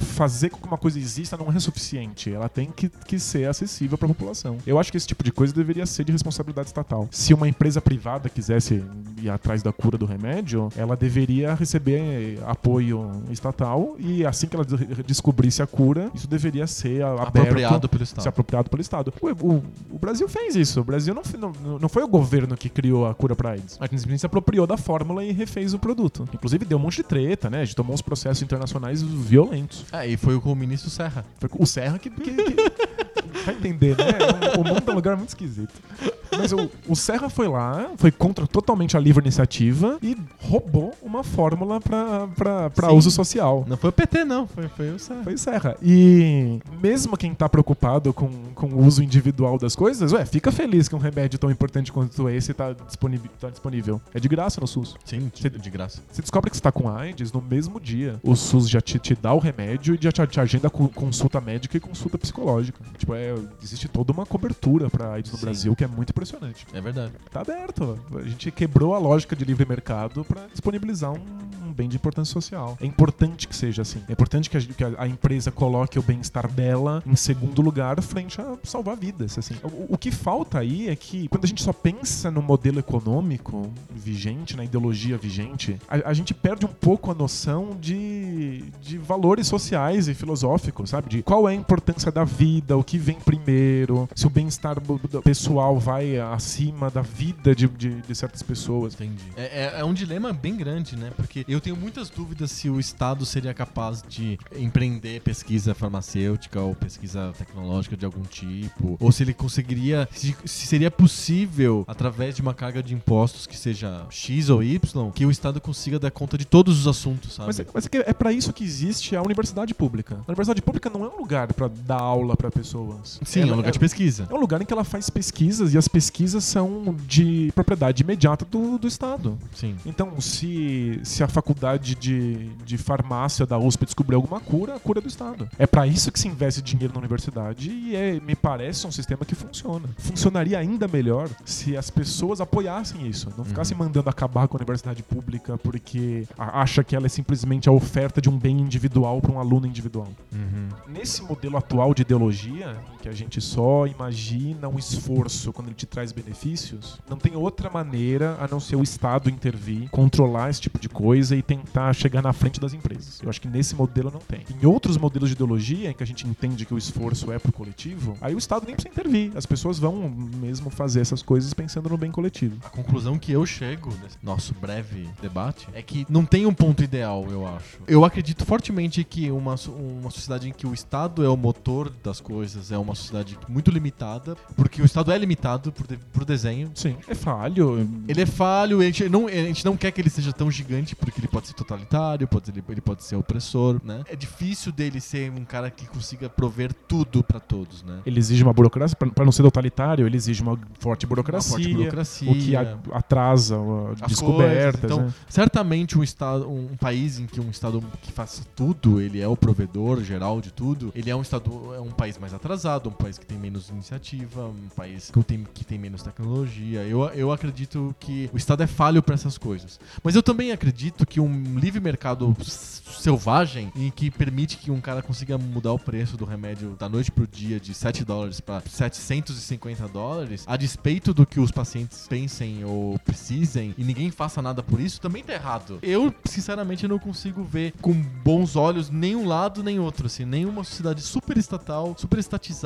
Fazer com que uma coisa exista não é suficiente. Ela tem que, que ser acessível para a população. Eu acho que esse tipo de coisa deveria ser de responsabilidade estatal. Se uma empresa privada quisesse ir atrás da cura do remédio, ela deveria receber apoio estatal e assim que ela de- descobrisse a cura, isso deveria ser aberto Apropriado pelo Estado. ser apropriado pelo Estado. O, o- Brasil fez isso. O Brasil não, não, não foi o governo que criou a cura pra AIDS. A simplesmente se apropriou da fórmula e refez o produto. Inclusive deu um monte de treta, né? A gente tomou uns processos internacionais violentos. É, e foi com o ministro Serra. Foi o Serra que. que, que- vai entender, né? O, mundo é um lugar muito esquisito. Mas o, o Serra foi lá, foi contra totalmente a livre iniciativa e roubou uma fórmula Sim. uso social. Não foi o PT, não. Foi, foi o Serra. Foi o Serra. E mesmo quem tá preocupado com, com o uso individual das coisas, ué, fica feliz que um remédio tão importante quanto esse tá disponível. Tá disponível. É de graça no SUS. Sim, de, de graça. Você descobre que você tá com AIDS no mesmo dia. O SUS já te, te dá o remédio e já te, te agenda co- consulta médica e consulta psicológica. Tipo, é, existe toda uma cobertura pra AIDS no Sim. Brasil que é muito impressionante. É verdade. Tá aberto. A gente quebrou a lógica de livre mercado pra disponibilizar um, um bem de importância social. É importante que seja assim. É importante que a, que a empresa coloque o bem-estar dela em segundo lugar frente a salvar vidas. Assim. O, o que falta aí é que quando a gente só pensa no modelo econômico vigente, na ideologia vigente, a, a gente perde um pouco a noção de, de valores sociais e filosóficos, sabe? De qual é a importância da vida, o que vem primeiro, se o bem-estar pessoal vai acima da vida de, de, de certas pessoas. Entendi. É, é- é um dilema bem grande, né? Porque eu tenho muitas dúvidas se o Estado seria capaz de empreender pesquisa farmacêutica ou pesquisa tecnológica de algum tipo. Ou se ele conseguiria. Se, se seria possível, através de uma carga de impostos que seja X ou Y, que o Estado consiga dar conta de todos os assuntos, sabe? Mas, é- mas é, é pra isso que existe a universidade pública. A universidade pública não é um lugar pra dar aula pra pessoas. Sim, Ela- é um lugar de pesquisa. É um lugar em que ela faz pesquisas e as pesquisas são de propriedade imediata do, do Estado. Sim. Então, se, se a faculdade de, de farmácia da USP descobrir alguma cura, a cura é do Estado. É pra isso que se investe dinheiro na universidade e é, me parece um sistema que funciona. Funcionaria ainda melhor se as pessoas apoiassem isso, não ficassem mandando acabar com a universidade pública porque acha que ela é simplesmente a oferta de um bem individual para um aluno individual. Uhum. Nesse modelo atual de ideologia, que a gente só imagina um esforço quando ele te traz benefícios, não tem outra maneira a não ser o Estado intervir, controlar esse tipo de coisa e tentar chegar na frente das empresas. Eu acho que nesse modelo não tem. Em outros modelos de ideologia, em que a gente entende que o esforço é pro coletivo, aí o Estado nem precisa intervir. As pessoas vão mesmo fazer essas coisas pensando no bem coletivo. A conclusão que eu chego nesse nosso breve debate é que não tem um ponto ideal, eu acho. Eu acredito fortemente que uma, uma sociedade em que o Estado é o motor das coisas é uma sociedade muito limitada, porque o Estado é limitado por, de- por desenho. Sim, é falho. Ele é falho, a gente, não, a gente não quer que ele seja tão gigante, porque ele pode ser totalitário, pode, ele, ele pode ser opressor, né? É difícil dele ser um cara que consiga prover tudo pra todos, né? Ele exige uma burocracia, pra não ser totalitário, ele exige uma forte burocracia. Uma forte burocracia. O que a- atrasa as descobertas. coisas. Então, né? certamente um estado, um país em que um estado que faça tudo, ele é o provedor geral de tudo. Ele é um estado, é um país mais atrasado, um país que tem menos iniciativa, um país que tem, que tem menos tecnologia. Eu, eu acredito que o estado é falho para essas coisas. Mas eu também acredito que um livre mercado selvagem em que permite que um cara consiga mudar o preço do remédio da noite pro dia de 7 dólares para 750 dólares, a despeito do que os pacientes pensem ou precisem e ninguém faça nada por isso, também tá errado. Eu, sinceramente, não consigo ver com bons olhos nenhum lado nem outro, assim, nenhuma sociedade super estatal, super estatizada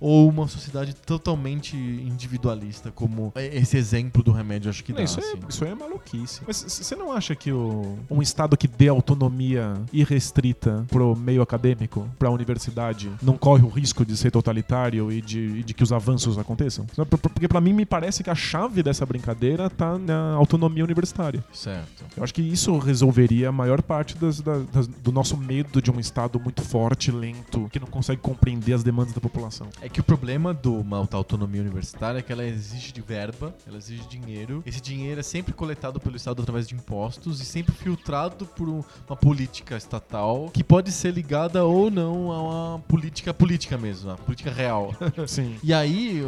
ou uma sociedade totalmente individualista, como esse exemplo do remédio acho que Não, dá. isso, assim. é, isso aí é maluquice. Mas você não acha que o, um Estado que dê autonomia irrestrita pro meio acadêmico, pra universidade, não corre o risco de ser totalitário e de, e de que os avanços aconteçam? Porque pra mim me parece que a chave dessa brincadeira tá na autonomia universitária. Certo. Eu acho que isso resolveria a maior parte das- da- das- do nosso medo de um Estado muito forte, lento, que não consegue compreender as demandas da população. É que o problema de uma autonomia universitária é que ela exige de verba, ela exige dinheiro. Esse dinheiro é sempre coletado pelo Estado através de impostos e sempre filtrado por um- uma política estatal que pode ser ligada ou não a uma política política mesmo, a política real. Sim. E aí,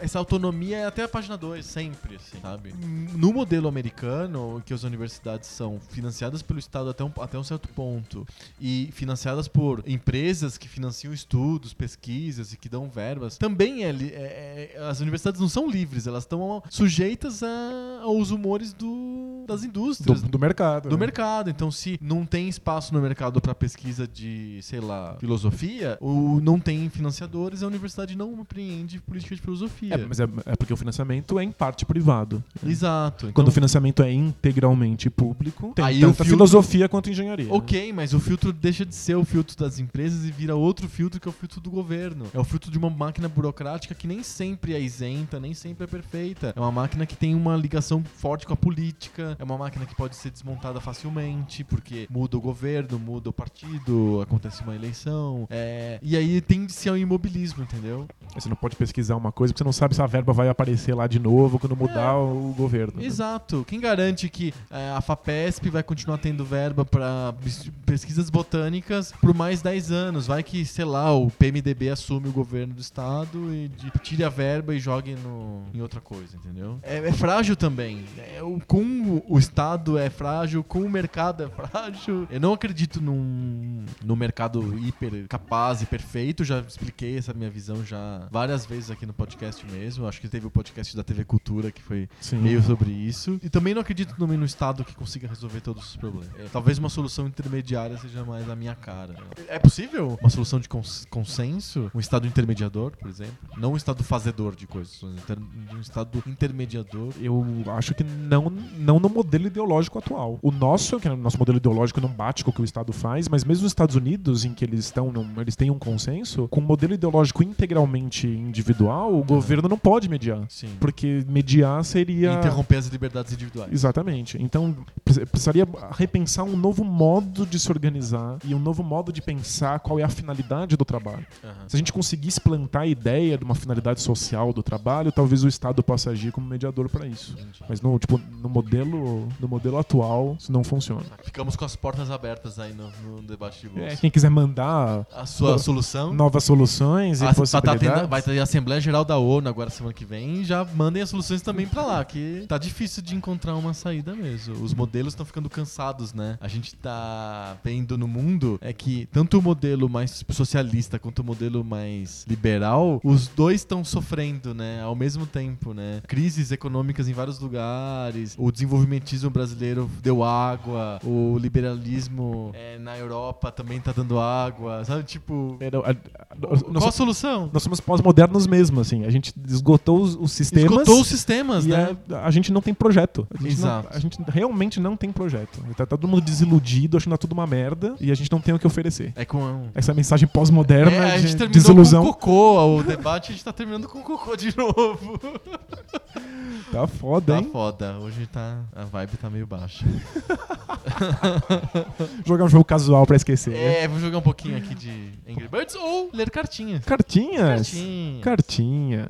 essa autonomia é até a página 2, sempre, assim, sabe? No modelo americano, que as universidades são financiadas pelo Estado até um, até um certo ponto e financiadas por empresas que financiam estudos, pesquisas e que dão verbas, também é, é- é- as universidades não são livres, elas estão sujeitas a- aos humores do, das Do, indústrias. do mercado. Do né? mercado. Então, se não tem espaço no mercado para pesquisa de, sei lá, filosofia, ou não tem financiadores, a universidade não empreende política de filosofia. É, mas é, é porque o financiamento é em parte privado. Exato. Quando Então, o financiamento é integralmente público, tem Aí tanto filtro- filosofia quanto engenharia. Ok, mas o filtro deixa de ser o filtro das empresas e vira outro filtro que é o filtro do governo. É o filtro de uma máquina burocrática que nem sempre é isenta, nem sempre é perfeita. É uma máquina que tem uma ligação forte com a política, é uma máquina que pode ser desmontada facilmente, porque muda o governo, muda o partido, acontece uma eleição. é, E aí tende-se ao imobilismo, entendeu? Você não pode pesquisar uma coisa porque você não sabe se a verba vai aparecer lá de novo quando mudar o governo. né? Exato. Quem garante que é, a FAPESP vai continuar tendo verba para pesquisas botânicas por mais 10 anos? Vai que, sei lá, o PMDB assume o governo do estado e de- tire a verba e jogue no, em outra coisa, entendeu? É, é frágil também. É, o- com o, o estado é frágil, com o mercado é frágil. Eu não acredito num, num mercado hiper capaz e perfeito. Já expliquei essa minha visão já várias vezes aqui no podcast mesmo. Acho que teve o podcast da TV Cultura que foi Sim. meio sobre isso. E também não acredito também no Estado que consiga resolver todos os problemas. É, talvez uma solução intermediária seja mais a minha cara. É possível uma solução de cons- consenso? Um Estado intermediador, por exemplo? Não um Estado fazedor de coisas, um Estado intermediador. Eu acho que não, não no modelo ideológico atual. O nosso, que é o nosso modelo ideológico não bate com o que o Estado faz, mas mesmo os Estados Unidos, em que eles estão, eles têm um consenso, com um modelo ideológico integralmente individual, o governo não pode mediar. Sim. Porque mediar seria. Interromper as liberdades individuais. Exatamente. Então, pre- precisaria repensar um novo modo de se organizar e um novo modo de pensar qual é a finalidade do trabalho. Aham. Se a gente conseguisse plantar a ideia de uma finalidade social do trabalho, talvez o Estado possa agir como mediador para isso. Mas no, tipo, no modelo, no modelo atual, isso não funciona. Ficamos com as portas abertas aí no, no debate de bolsa. É, quem quiser mandar A sua solução? novas soluções e Ah, tá tendo- possibilidades, vai ter a Assembleia Geral da ONU agora semana que vem. Já mandem as soluções também pra lá, que tá difícil de encontrar uma saída mesmo. Os modelos estão ficando cansados, né? A gente tá vendo no mundo é que tanto o modelo mais socialista quanto o modelo mais liberal, os dois estão sofrendo, né? Ao mesmo tempo, né? Crises econômicas em vários lugares, o desenvolvimentismo brasileiro deu água, o liberalismo é, na Europa também tá dando água, sabe? Tipo, Era- a- a- qual a solução? nós somos pós-modernos mesmo, assim. A gente esgotou os, os sistemas. Esgotou os sistemas, né? a, a gente não tem projeto. A gente, Exato. Não, a gente realmente não tem projeto. Tá todo mundo desiludido, achando tudo uma merda e a gente não tem o que oferecer. É com. Essa mensagem pós-moderna É, de terminou com cocô. O debate a gente tá terminando com cocô de novo. tá foda, Tá hein? foda. Hoje tá. A vibe tá meio baixa. Jogar um jogo casual pra esquecer. É, vou jogar um pouquinho aqui de Angry Birds ou ler cartinhas. Cartinhas. Cartinhas. Cartinhas.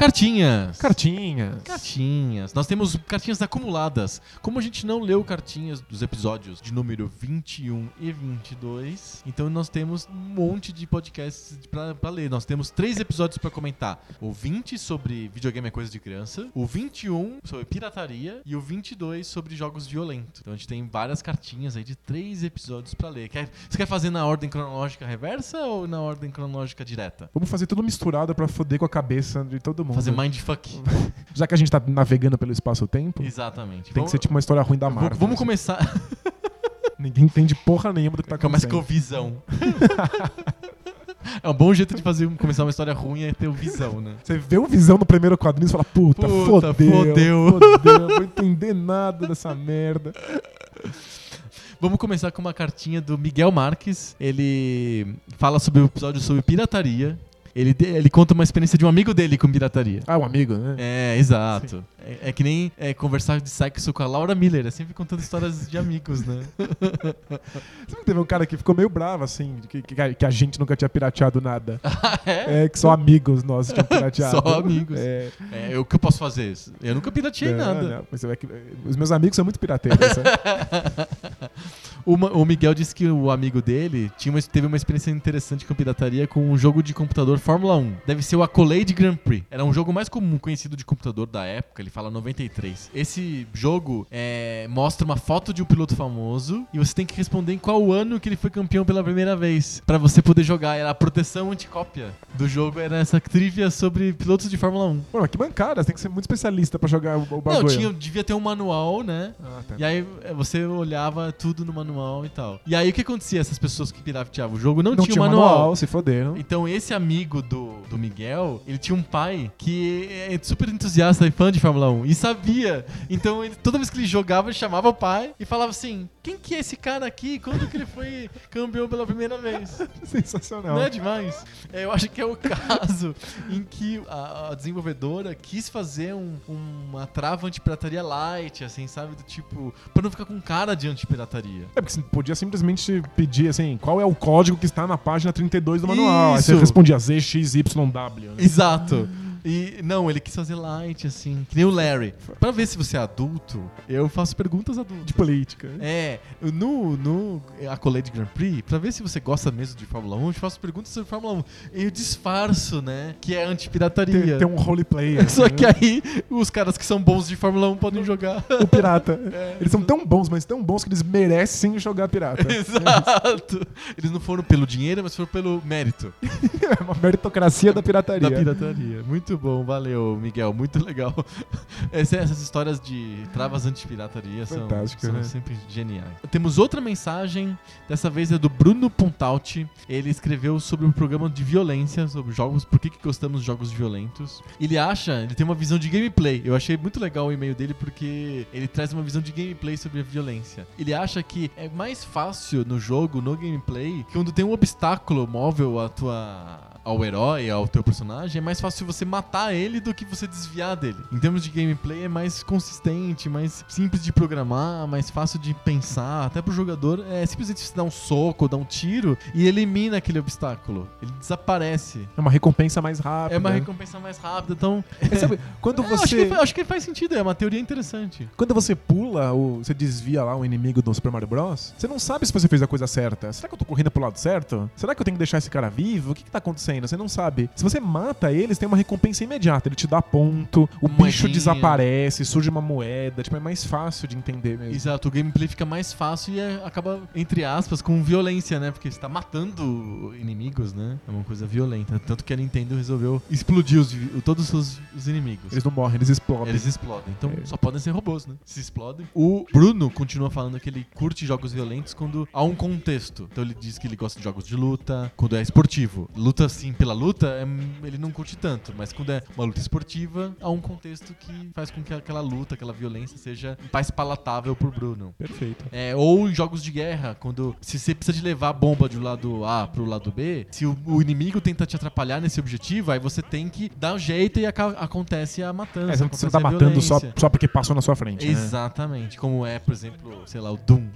Cartinhas. Cartinhas. Cartinhas. Nós temos cartinhas acumuladas. Como a gente não leu cartinhas dos episódios de número 21 e 22, então nós temos um monte de podcasts pra, pra ler. Nós temos três episódios pra comentar: o 20 sobre videogame é coisa de criança, o 21 sobre pirataria e o 22 sobre jogos violentos. Então a gente tem várias cartinhas aí de três episódios pra ler. Quer, você quer fazer na ordem cronológica reversa ou na ordem cronológica direta? Vamos fazer tudo misturado pra foder com a cabeça de todo mundo. Fazer mindfuck. Já que a gente tá navegando pelo espaço-tempo, Exatamente. tem que ser tipo uma história ruim da Vamos- Marvel. Vamos assim. começar. Ninguém entende porra nenhuma do que tá Começa com acontecendo. visão. É um bom jeito de fazer começar uma história ruim é ter o visão, né? Você vê o visão no primeiro quadrinho e fala, puta, Puta, fodeu, fodeu. fodeu, não vou entender nada dessa merda. Vamos começar com uma cartinha do Miguel Marques. Ele fala sobre o episódio sobre pirataria. Ele, ele conta uma experiência de um amigo dele com pirataria. Ah, um amigo, né? É, exato. É, é que nem é, conversar de sexo com a Laura Miller, é sempre contando histórias de amigos, né? Você não teve um cara que ficou meio bravo, assim, que, que, que a gente nunca tinha pirateado nada. é? É, que só amigos nossos tinham pirateado. Só amigos. É, É, o que eu posso fazer? Eu nunca pirateei não, nada. não, mas os meus amigos são muito pirateiros. sabe? O, Miguel disse que o amigo dele tinha uma- teve uma experiência interessante com pirataria com um jogo de computador Fórmula 1. Deve ser o Accolade Grand Prix. Era um jogo mais comum conhecido de computador da época, ele fala 93. Esse jogo é, mostra uma foto de um piloto famoso e você tem que responder em qual ano que ele foi campeão pela primeira vez. Pra você poder jogar. Era a proteção anticópia do jogo, era essa trivia sobre pilotos de Fórmula 1. Pô, que bancada, você tem que ser muito especialista pra jogar o, o bagulho. Não, tinha, devia ter um manual, né? Ah, tá. E aí é, você olhava tudo no manual e tal. E aí o que acontecia? Essas pessoas que pirateavam o jogo não, não tinham tinha manual. manual, se foderam. Então esse amigo do, do Miguel, ele tinha um pai que é super entusiasta e fã de Fórmula 1 e sabia. Então ele, toda vez que ele jogava, ele chamava o pai e falava assim: quem que é esse cara aqui? Quando que ele foi campeão pela primeira vez? Sensacional. Não é demais? É, eu acho que é o caso em que a, a desenvolvedora quis fazer um- uma trava antipirataria light, assim, sabe? Do tipo, pra não ficar com cara de antipirataria. É porque você podia simplesmente pedir assim, qual é o código que está na página 32 do manual. Aí você Isso. respondia ZXYW. Né? Exato. E não, ele quis fazer light, assim, que nem o Larry. Pra ver se você é adulto, eu faço perguntas adultas. De política. É, no, no Accolade Grand Prix, pra ver se você gosta mesmo de Fórmula 1, eu te faço perguntas sobre Fórmula 1. Eu disfarço, né, que é antipirataria. Tem, tem um roleplay. assim, Só né? que aí os caras que são bons de Fórmula 1 podem jogar. O pirata. É. Eles são tão bons, mas tão bons que eles merecem jogar pirata. Exato. Eles não foram pelo dinheiro, mas foram pelo mérito é uma meritocracia da pirataria. da pirataria. Muito bom, valeu, Miguel. Muito legal. Essa- essas histórias de travas antipirataria são, são né? sempre geniais. Temos outra mensagem, dessa vez é do Bruno Pontalti. Ele escreveu sobre um programa de violência, sobre jogos, por que, que gostamos de jogos violentos. Ele acha, ele tem uma visão de gameplay. Eu achei muito legal o e-mail dele porque ele traz uma visão de gameplay sobre a violência. Ele acha que é mais fácil no jogo, no gameplay, quando tem um obstáculo móvel à tua ao herói, ao teu personagem, é mais fácil você matar ele do que você desviar dele. Em termos de gameplay, é mais consistente, mais simples de programar, mais fácil de pensar. Até pro jogador, é simplesmente você dar um soco, dar um tiro e elimina aquele obstáculo. Ele desaparece. É uma recompensa mais rápida. É uma recompensa mais rápida, então. É, sabe, quando É, acho, que, você. fa- acho que faz sentido, é uma teoria interessante. Quando você pula, ou você desvia lá o inimigo do Super Mario Bros., você não sabe se você fez a coisa certa. Será que eu tô correndo pro lado certo? Será que eu tenho que deixar esse cara vivo? O que, que tá acontecendo? Você não sabe. Se você mata eles, tem uma recompensa imediata. Ele te dá ponto, o bicho desaparece, surge uma moeda. Tipo, é mais fácil de entender mesmo. Exato, o gameplay fica mais fácil e é- acaba, entre aspas, com violência, né? Porque você tá matando inimigos, né? É uma coisa violenta. Tanto que a Nintendo resolveu explodir os, todos os, os inimigos. Eles não morrem, eles explodem. Eles explodem. Então É. só podem ser robôs, né? Se explodem. O Bruno continua falando que ele curte jogos violentos quando há um contexto. Então ele diz que ele gosta de jogos de luta, quando é esportivo. Luta, sim, pela luta, é- ele não curte tanto. Mas quando é uma luta esportiva, há um contexto que faz com que aquela luta, aquela violência seja mais palatável pro Bruno. Perfeito. É, ou em jogos de guerra, quando se você precisa de levar a bomba do lado A pro lado B, se o, o inimigo tenta te atrapalhar nesse objetivo, aí você tem que dar um jeito e acontece a matança. É, você não tá matando só, só porque passou na sua frente. né? Exatamente. Como é, por exemplo, sei lá, o Doom.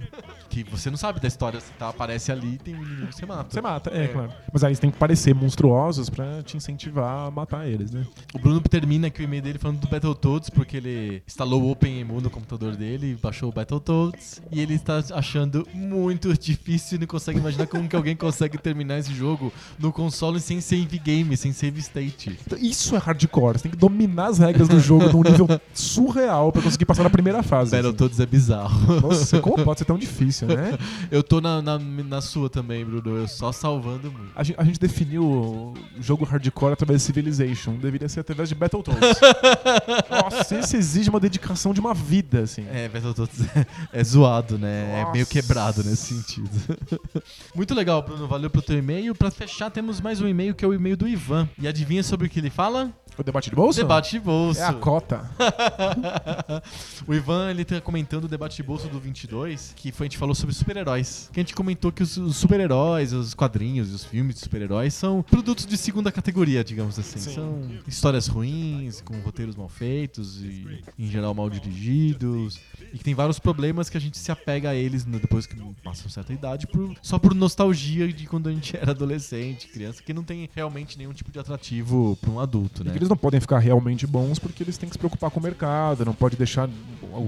Que você não sabe da história, você tá, aparece ali tem um inimigo que você mata. Você mata, é, É. claro. Mas aí você tem que parecer monstruosos pra te incentivar a matar eles, né? O Bruno termina aqui o e-mail dele falando do Battletoads, porque ele instalou o OpenEMU no computador dele, baixou o Battletoads, e ele está achando muito difícil e não consegue imaginar como que alguém consegue terminar esse jogo no console sem save game, sem save state. Então, Isso é hardcore. Você tem que dominar as regras do jogo num nível surreal pra conseguir passar na primeira fase. assim. Battletoads é bizarro. Nossa, como pode ser tão difícil, né? Eu tô na, na, na sua também. também, Bruno. Eu só salvando muito. A gente, a gente definiu jogo hardcore através de Civilization. Deveria ser através de Battletoads. Nossa, esse exige uma dedicação de uma vida, assim. É, Battletoads é, é zoado, né? É meio Nossa. quebrado nesse sentido. Muito legal, Bruno. Valeu pelo teu e-mail. Pra fechar, temos mais um e-mail que é o e-mail do Ivan. E adivinha sobre o que ele fala? O debate de bolso? Debate de bolso. É a cota. o Ivan, ele tá comentando o debate de bolso do 22, que foi, a gente falou sobre super-heróis. Que a gente comentou que os, os super-heróis, os quadrinhos e os filmes de super-heróis são produtos de segunda categoria, digamos assim. Sim. São histórias ruins, com roteiros mal feitos e, em geral, mal dirigidos. E que tem vários problemas que a gente se apega a eles no- depois que passa uma certa idade, por- só por nostalgia de quando a gente era adolescente, criança, que não tem realmente nenhum tipo de atrativo pra um adulto, E né? Eles não podem ficar realmente bons porque eles têm que se preocupar com o mercado, não pode deixar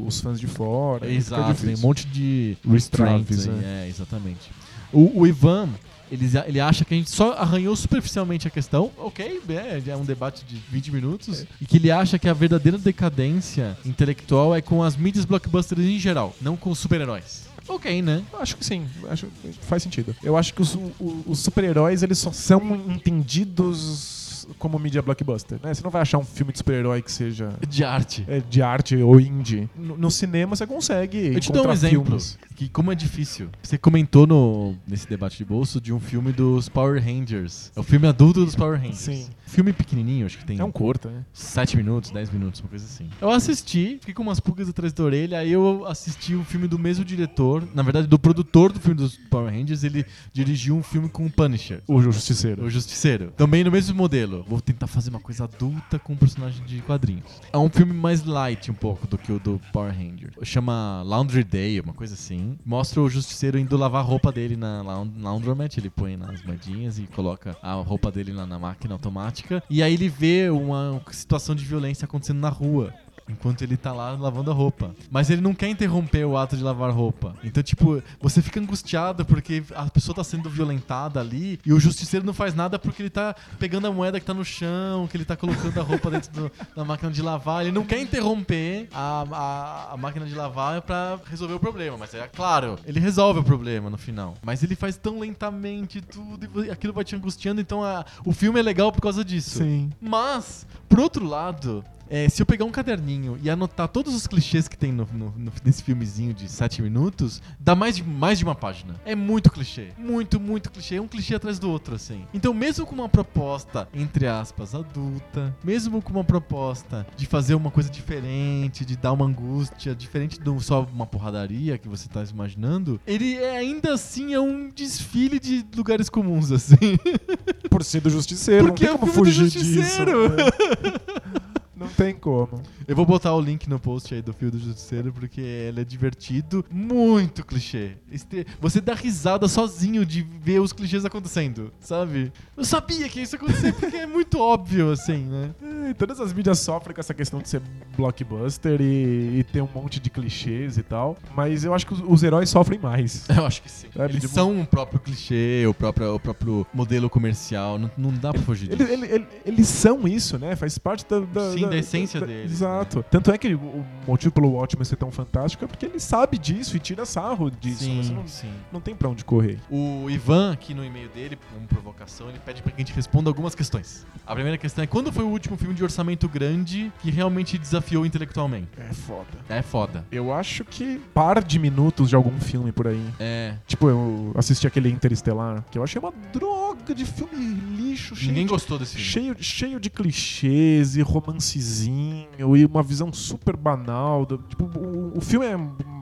os fãs de fora. Exato, tem um monte de restraints é. é, exatamente. O, o Ivan, ele, ele acha que a gente só arranhou superficialmente a questão, ok, é, é um debate de 20 minutos, e que ele acha que a verdadeira decadência intelectual é com as mídias blockbusters em geral, não com os super-heróis. Ok, né? Acho que sim, acho faz sentido. Eu acho que os, o- os super-heróis eles só são entendidos como mídia blockbuster, né? Você não vai achar um filme de super-herói que seja De arte. é, de arte ou indie. No, no cinema você consegue Eu te dou um encontrar exemplo, filmes. que como é difícil. Você comentou no, nesse debate de bolso de um filme dos Power Rangers. É o filme adulto dos Power Rangers. Sim. Filme pequenininho, acho que tem É um curta, né? 7 minutos, 10 minutos, uma coisa assim. Eu assisti, fiquei com umas pulgas atrás da orelha, aí eu assisti o filme do mesmo diretor, na verdade do produtor do filme dos Power Rangers, ele dirigiu um filme com o Punisher. O Justiceiro. O Justiceiro. Também no mesmo modelo. Vou tentar fazer uma coisa adulta com um personagem de quadrinhos. É um filme mais light um pouco do que o do Power Ranger. Chama Laundry Day, uma coisa assim. Mostra o Justiceiro indo lavar a roupa dele na laun- laundromat. Ele põe nas moedinhas e coloca a roupa dele lá na máquina automática. E aí ele vê uma situação de violência acontecendo na rua. Enquanto ele tá lá lavando a roupa. Mas ele não quer interromper o ato de lavar roupa. Então, tipo, você fica angustiado porque a pessoa tá sendo violentada ali e o justiceiro não faz nada porque ele tá pegando a moeda que tá no chão, que ele tá colocando a roupa dentro do- da máquina de lavar. Ele não quer interromper a, a, a máquina de lavar pra resolver o problema. Mas é claro, ele resolve o problema no final. Mas ele faz tão lentamente tudo e aquilo vai te angustiando. Então, a- o filme é legal por causa disso. Sim. Mas, por outro lado, é, se eu pegar um caderninho e anotar todos os clichês que tem no, no- no- nesse filmezinho de 7 minutos, dá mais de, mais de uma página. É muito clichê. Muito, muito clichê. É um clichê atrás do outro, assim. Então, mesmo com uma proposta, entre aspas, adulta, mesmo com uma proposta de fazer uma coisa diferente, de dar uma angústia, diferente de só uma porradaria que você tá imaginando, ele é, ainda assim é um desfile de lugares comuns, assim. Por ser do Justiceiro, Porque é não o tem como filme do fugir disso. Justiceiro. Não tem como. Eu vou botar o link no post aí do Fio do Justiceiro, porque ele é divertido, muito clichê. Você dá risada sozinho de ver os clichês acontecendo, sabe? Eu sabia que isso ia acontecer, porque é muito óbvio, assim, né? É, todas as mídias sofrem com essa questão de ser blockbuster e, e ter um monte de clichês e tal. Mas eu acho que os, os heróis sofrem mais. Eu acho que sim. Eles tipo- são o próprio clichê, o próprio, o próprio modelo comercial, não, não dá pra fugir disso. Ele- ele- ele- eles são isso, né? Faz parte da, da- Sim, da essência deles, Exato. Tanto é que o motivo pelo Watchmen ser tão fantástico é porque ele sabe disso e tira sarro disso. sim, Você não, sim. não tem pra onde correr. O Ivan, aqui no e-mail dele, como provocação, ele pede pra que a gente responda algumas questões. A primeira questão é quando foi o último filme de orçamento grande que realmente desafiou intelectualmente? É foda. É foda. Eu acho que par de minutos de algum filme por aí. É. Tipo, eu assisti aquele Interestelar, que eu achei uma droga de filme lixo, cheio Ninguém de gostou desse filme. Cheio, cheio de clichês e romancezinho e uma visão super banal. do- tipo, o, o filme é-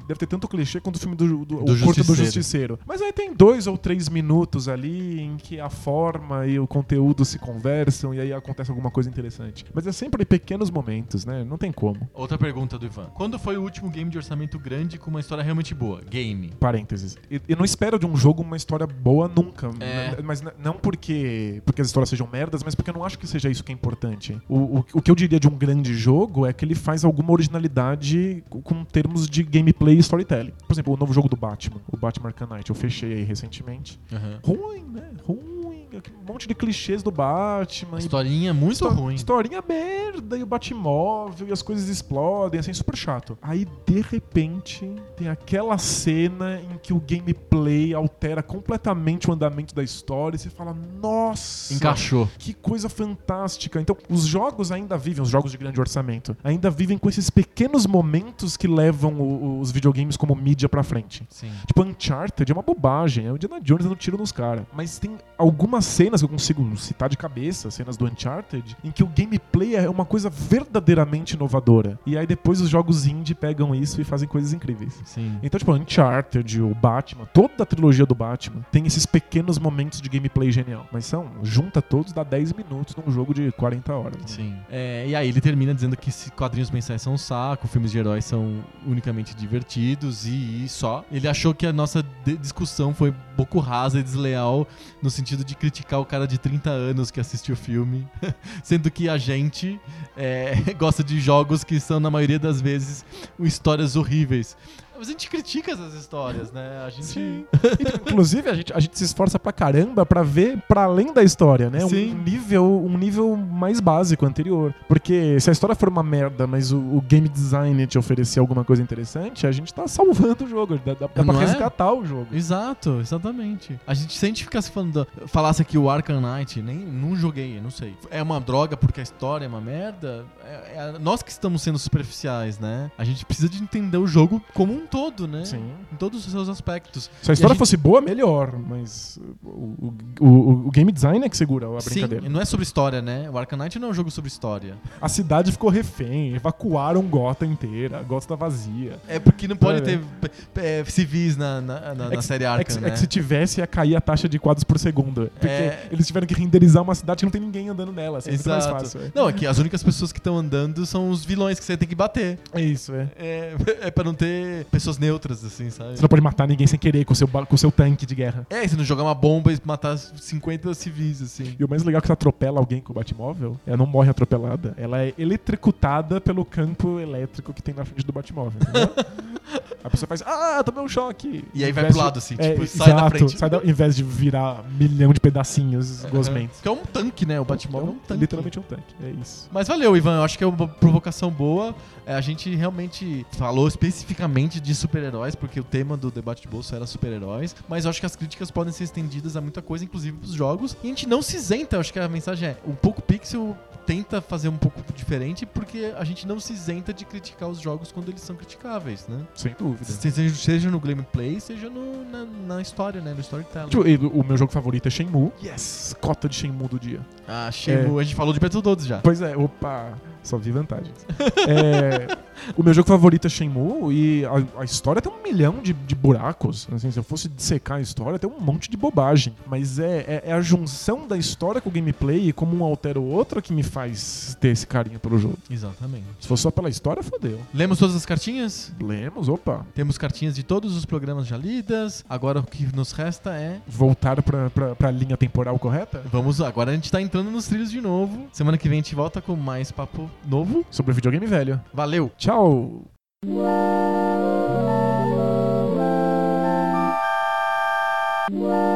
deve ter tanto clichê quanto o filme do, do, Do o curto do Justiceiro. Mas aí tem dois ou três minutos ali em que a forma e o conteúdo se conversam e aí acontece alguma coisa interessante. Mas é sempre pequenos momentos, né? Não tem como. Outra pergunta do Ivan. Quando foi o último game de orçamento grande com uma história realmente boa? Game. Parênteses. E- Eu não espero de um jogo uma história boa nunca. É. Mas não porque, porque as histórias sejam merdas, mas porque eu não acho que seja isso que é importante. O, o, o que eu diria de um grande jogo é que ele faz alguma originalidade com- com termos de gameplay e storytelling. Por exemplo, o novo jogo do Batman, o Batman Arkham Knight, eu fechei aí recentemente. Aham. Ruim, né? Ruim. Um monte de clichês do Batman. e Historinha muito Histó- ruim. Historinha merda, e o Batmóvel, e as coisas explodem, assim, super chato. Aí, de repente, tem aquela cena em que o gameplay altera completamente o andamento da história e você fala, nossa! Encaixou. Que coisa fantástica. Então, os jogos ainda vivem, os jogos de grande orçamento, ainda vivem com esses pequenos momentos que levam o- os videogames como mídia pra frente. Sim. Tipo, Uncharted é uma bobagem. É o Indiana Jones dando tiro nos caras. Mas tem algumas cenas que eu consigo citar de cabeça, cenas do Uncharted, em que o gameplay é uma coisa verdadeiramente inovadora. E aí depois os jogos indie pegam isso e fazem coisas incríveis. Sim. Então, tipo, Uncharted, o Batman, toda a trilogia do Batman tem esses pequenos momentos de gameplay genial. Mas são, junta todos, dá 10 minutos num jogo de 40 horas. né? Sim. É, e aí ele termina dizendo que quadrinhos mensais são um saco, filmes de heróis são unicamente divertidos e, e só. Ele achou que a nossa discussão foi pouco rasa e desleal no sentido de criticar o cara de 30 anos que assistiu o filme, sendo que a gente é, gosta de jogos que são, na maioria das vezes, histórias horríveis. Mas a gente critica essas histórias, né? A gente. Sim. Então, inclusive, a gente, a gente se esforça pra caramba pra ver pra além da história, né? Sim. Um nível, um nível mais básico, anterior. Porque se a história for uma merda, mas o, o game design te oferecer alguma coisa interessante, a gente tá salvando o jogo. Dá, dá, dá pra é? resgatar o jogo. Exato, exatamente. A gente, se a gente ficasse falando, falasse aqui o Arkham Knight, nem não joguei, não sei. É uma droga porque a história é uma merda. É, é nós que estamos sendo superficiais, né? A gente precisa de entender o jogo como um todo, né? Sim. Em todos os seus aspectos. Se a história gente- fosse boa, melhor. Mas o, o, o, o game design é que segura a Sim, brincadeira. e não é sobre história, né? O Knight não é um jogo sobre história. A cidade ficou refém, evacuaram Gota inteira, Gota tá vazia. É porque não pode É. ter é, civis na, na, na- É na que- série é Arkham, que, né? é que se tivesse, ia cair a taxa de quadros por segundo. Porque É. eles tiveram que renderizar uma cidade que não tem ninguém andando nela. Assim, é muito mais Exato. fácil. é. Não, é que as únicas pessoas que estão andando são os vilões que você tem que bater. É isso, é. É, é pra não ter pessoas neutras, assim, sabe? Você não pode matar ninguém sem querer com o seu, com seu tanque de guerra. É, você não jogar uma bomba e matar 50 civis, assim. E o mais legal é que você atropela alguém com o Batmóvel, ela não morre atropelada. Ela é eletricutada pelo campo elétrico que tem na frente do Batmóvel. entendeu? a pessoa faz, ah, tomei um choque. E aí vai pro lado, assim, é, tipo, sai da exato, frente. Sai da, em vez de virar milhão de pedacinhos gosmentos. Que é um tanque, né? O Batmóvel é um tanque. Literalmente um tanque, é isso. Mas valeu, Ivan. Eu acho que é uma provocação boa. É, a gente realmente falou especificamente de super-heróis, porque o tema do debate de bolso era super-heróis. Mas eu acho que as críticas podem ser estendidas a muita coisa, inclusive pros jogos. E a gente não se isenta. Eu acho que a mensagem é: o Poco Pixel tenta fazer um pouco diferente, porque a gente não se isenta de criticar os jogos quando eles são criticáveis, né? Sem dúvida. Seja, seja no gameplay, seja no- na, na história, né? No storytelling. Tipo, o meu jogo favorito é Shenmue. Yes! Cota de Shenmue do dia. Ah, Shenmue, a gente falou de Battletoads já. Pois é, opa, só vi vantagens. É, o meu jogo favorito é Shenmue e a, a história tem um milhão de, de buracos. Assim, se eu fosse dissecar a história, tem um monte de bobagem. Mas é, é, é a junção da história com o gameplay e como um altera o outro que me faz ter esse carinho pelo jogo. Exatamente. Se for só pela história, fodeu. Lemos todas as cartinhas? Lemos, opa. Temos cartinhas de todos os programas já lidas. Agora o que nos resta é. Voltar pra, pra, pra linha temporal correta? Vamos. Agora a gente tá entrando nos trilhos de novo. Semana que vem a gente volta com mais papo novo. Sobre videogame velho. Valeu! Tchau! Wow.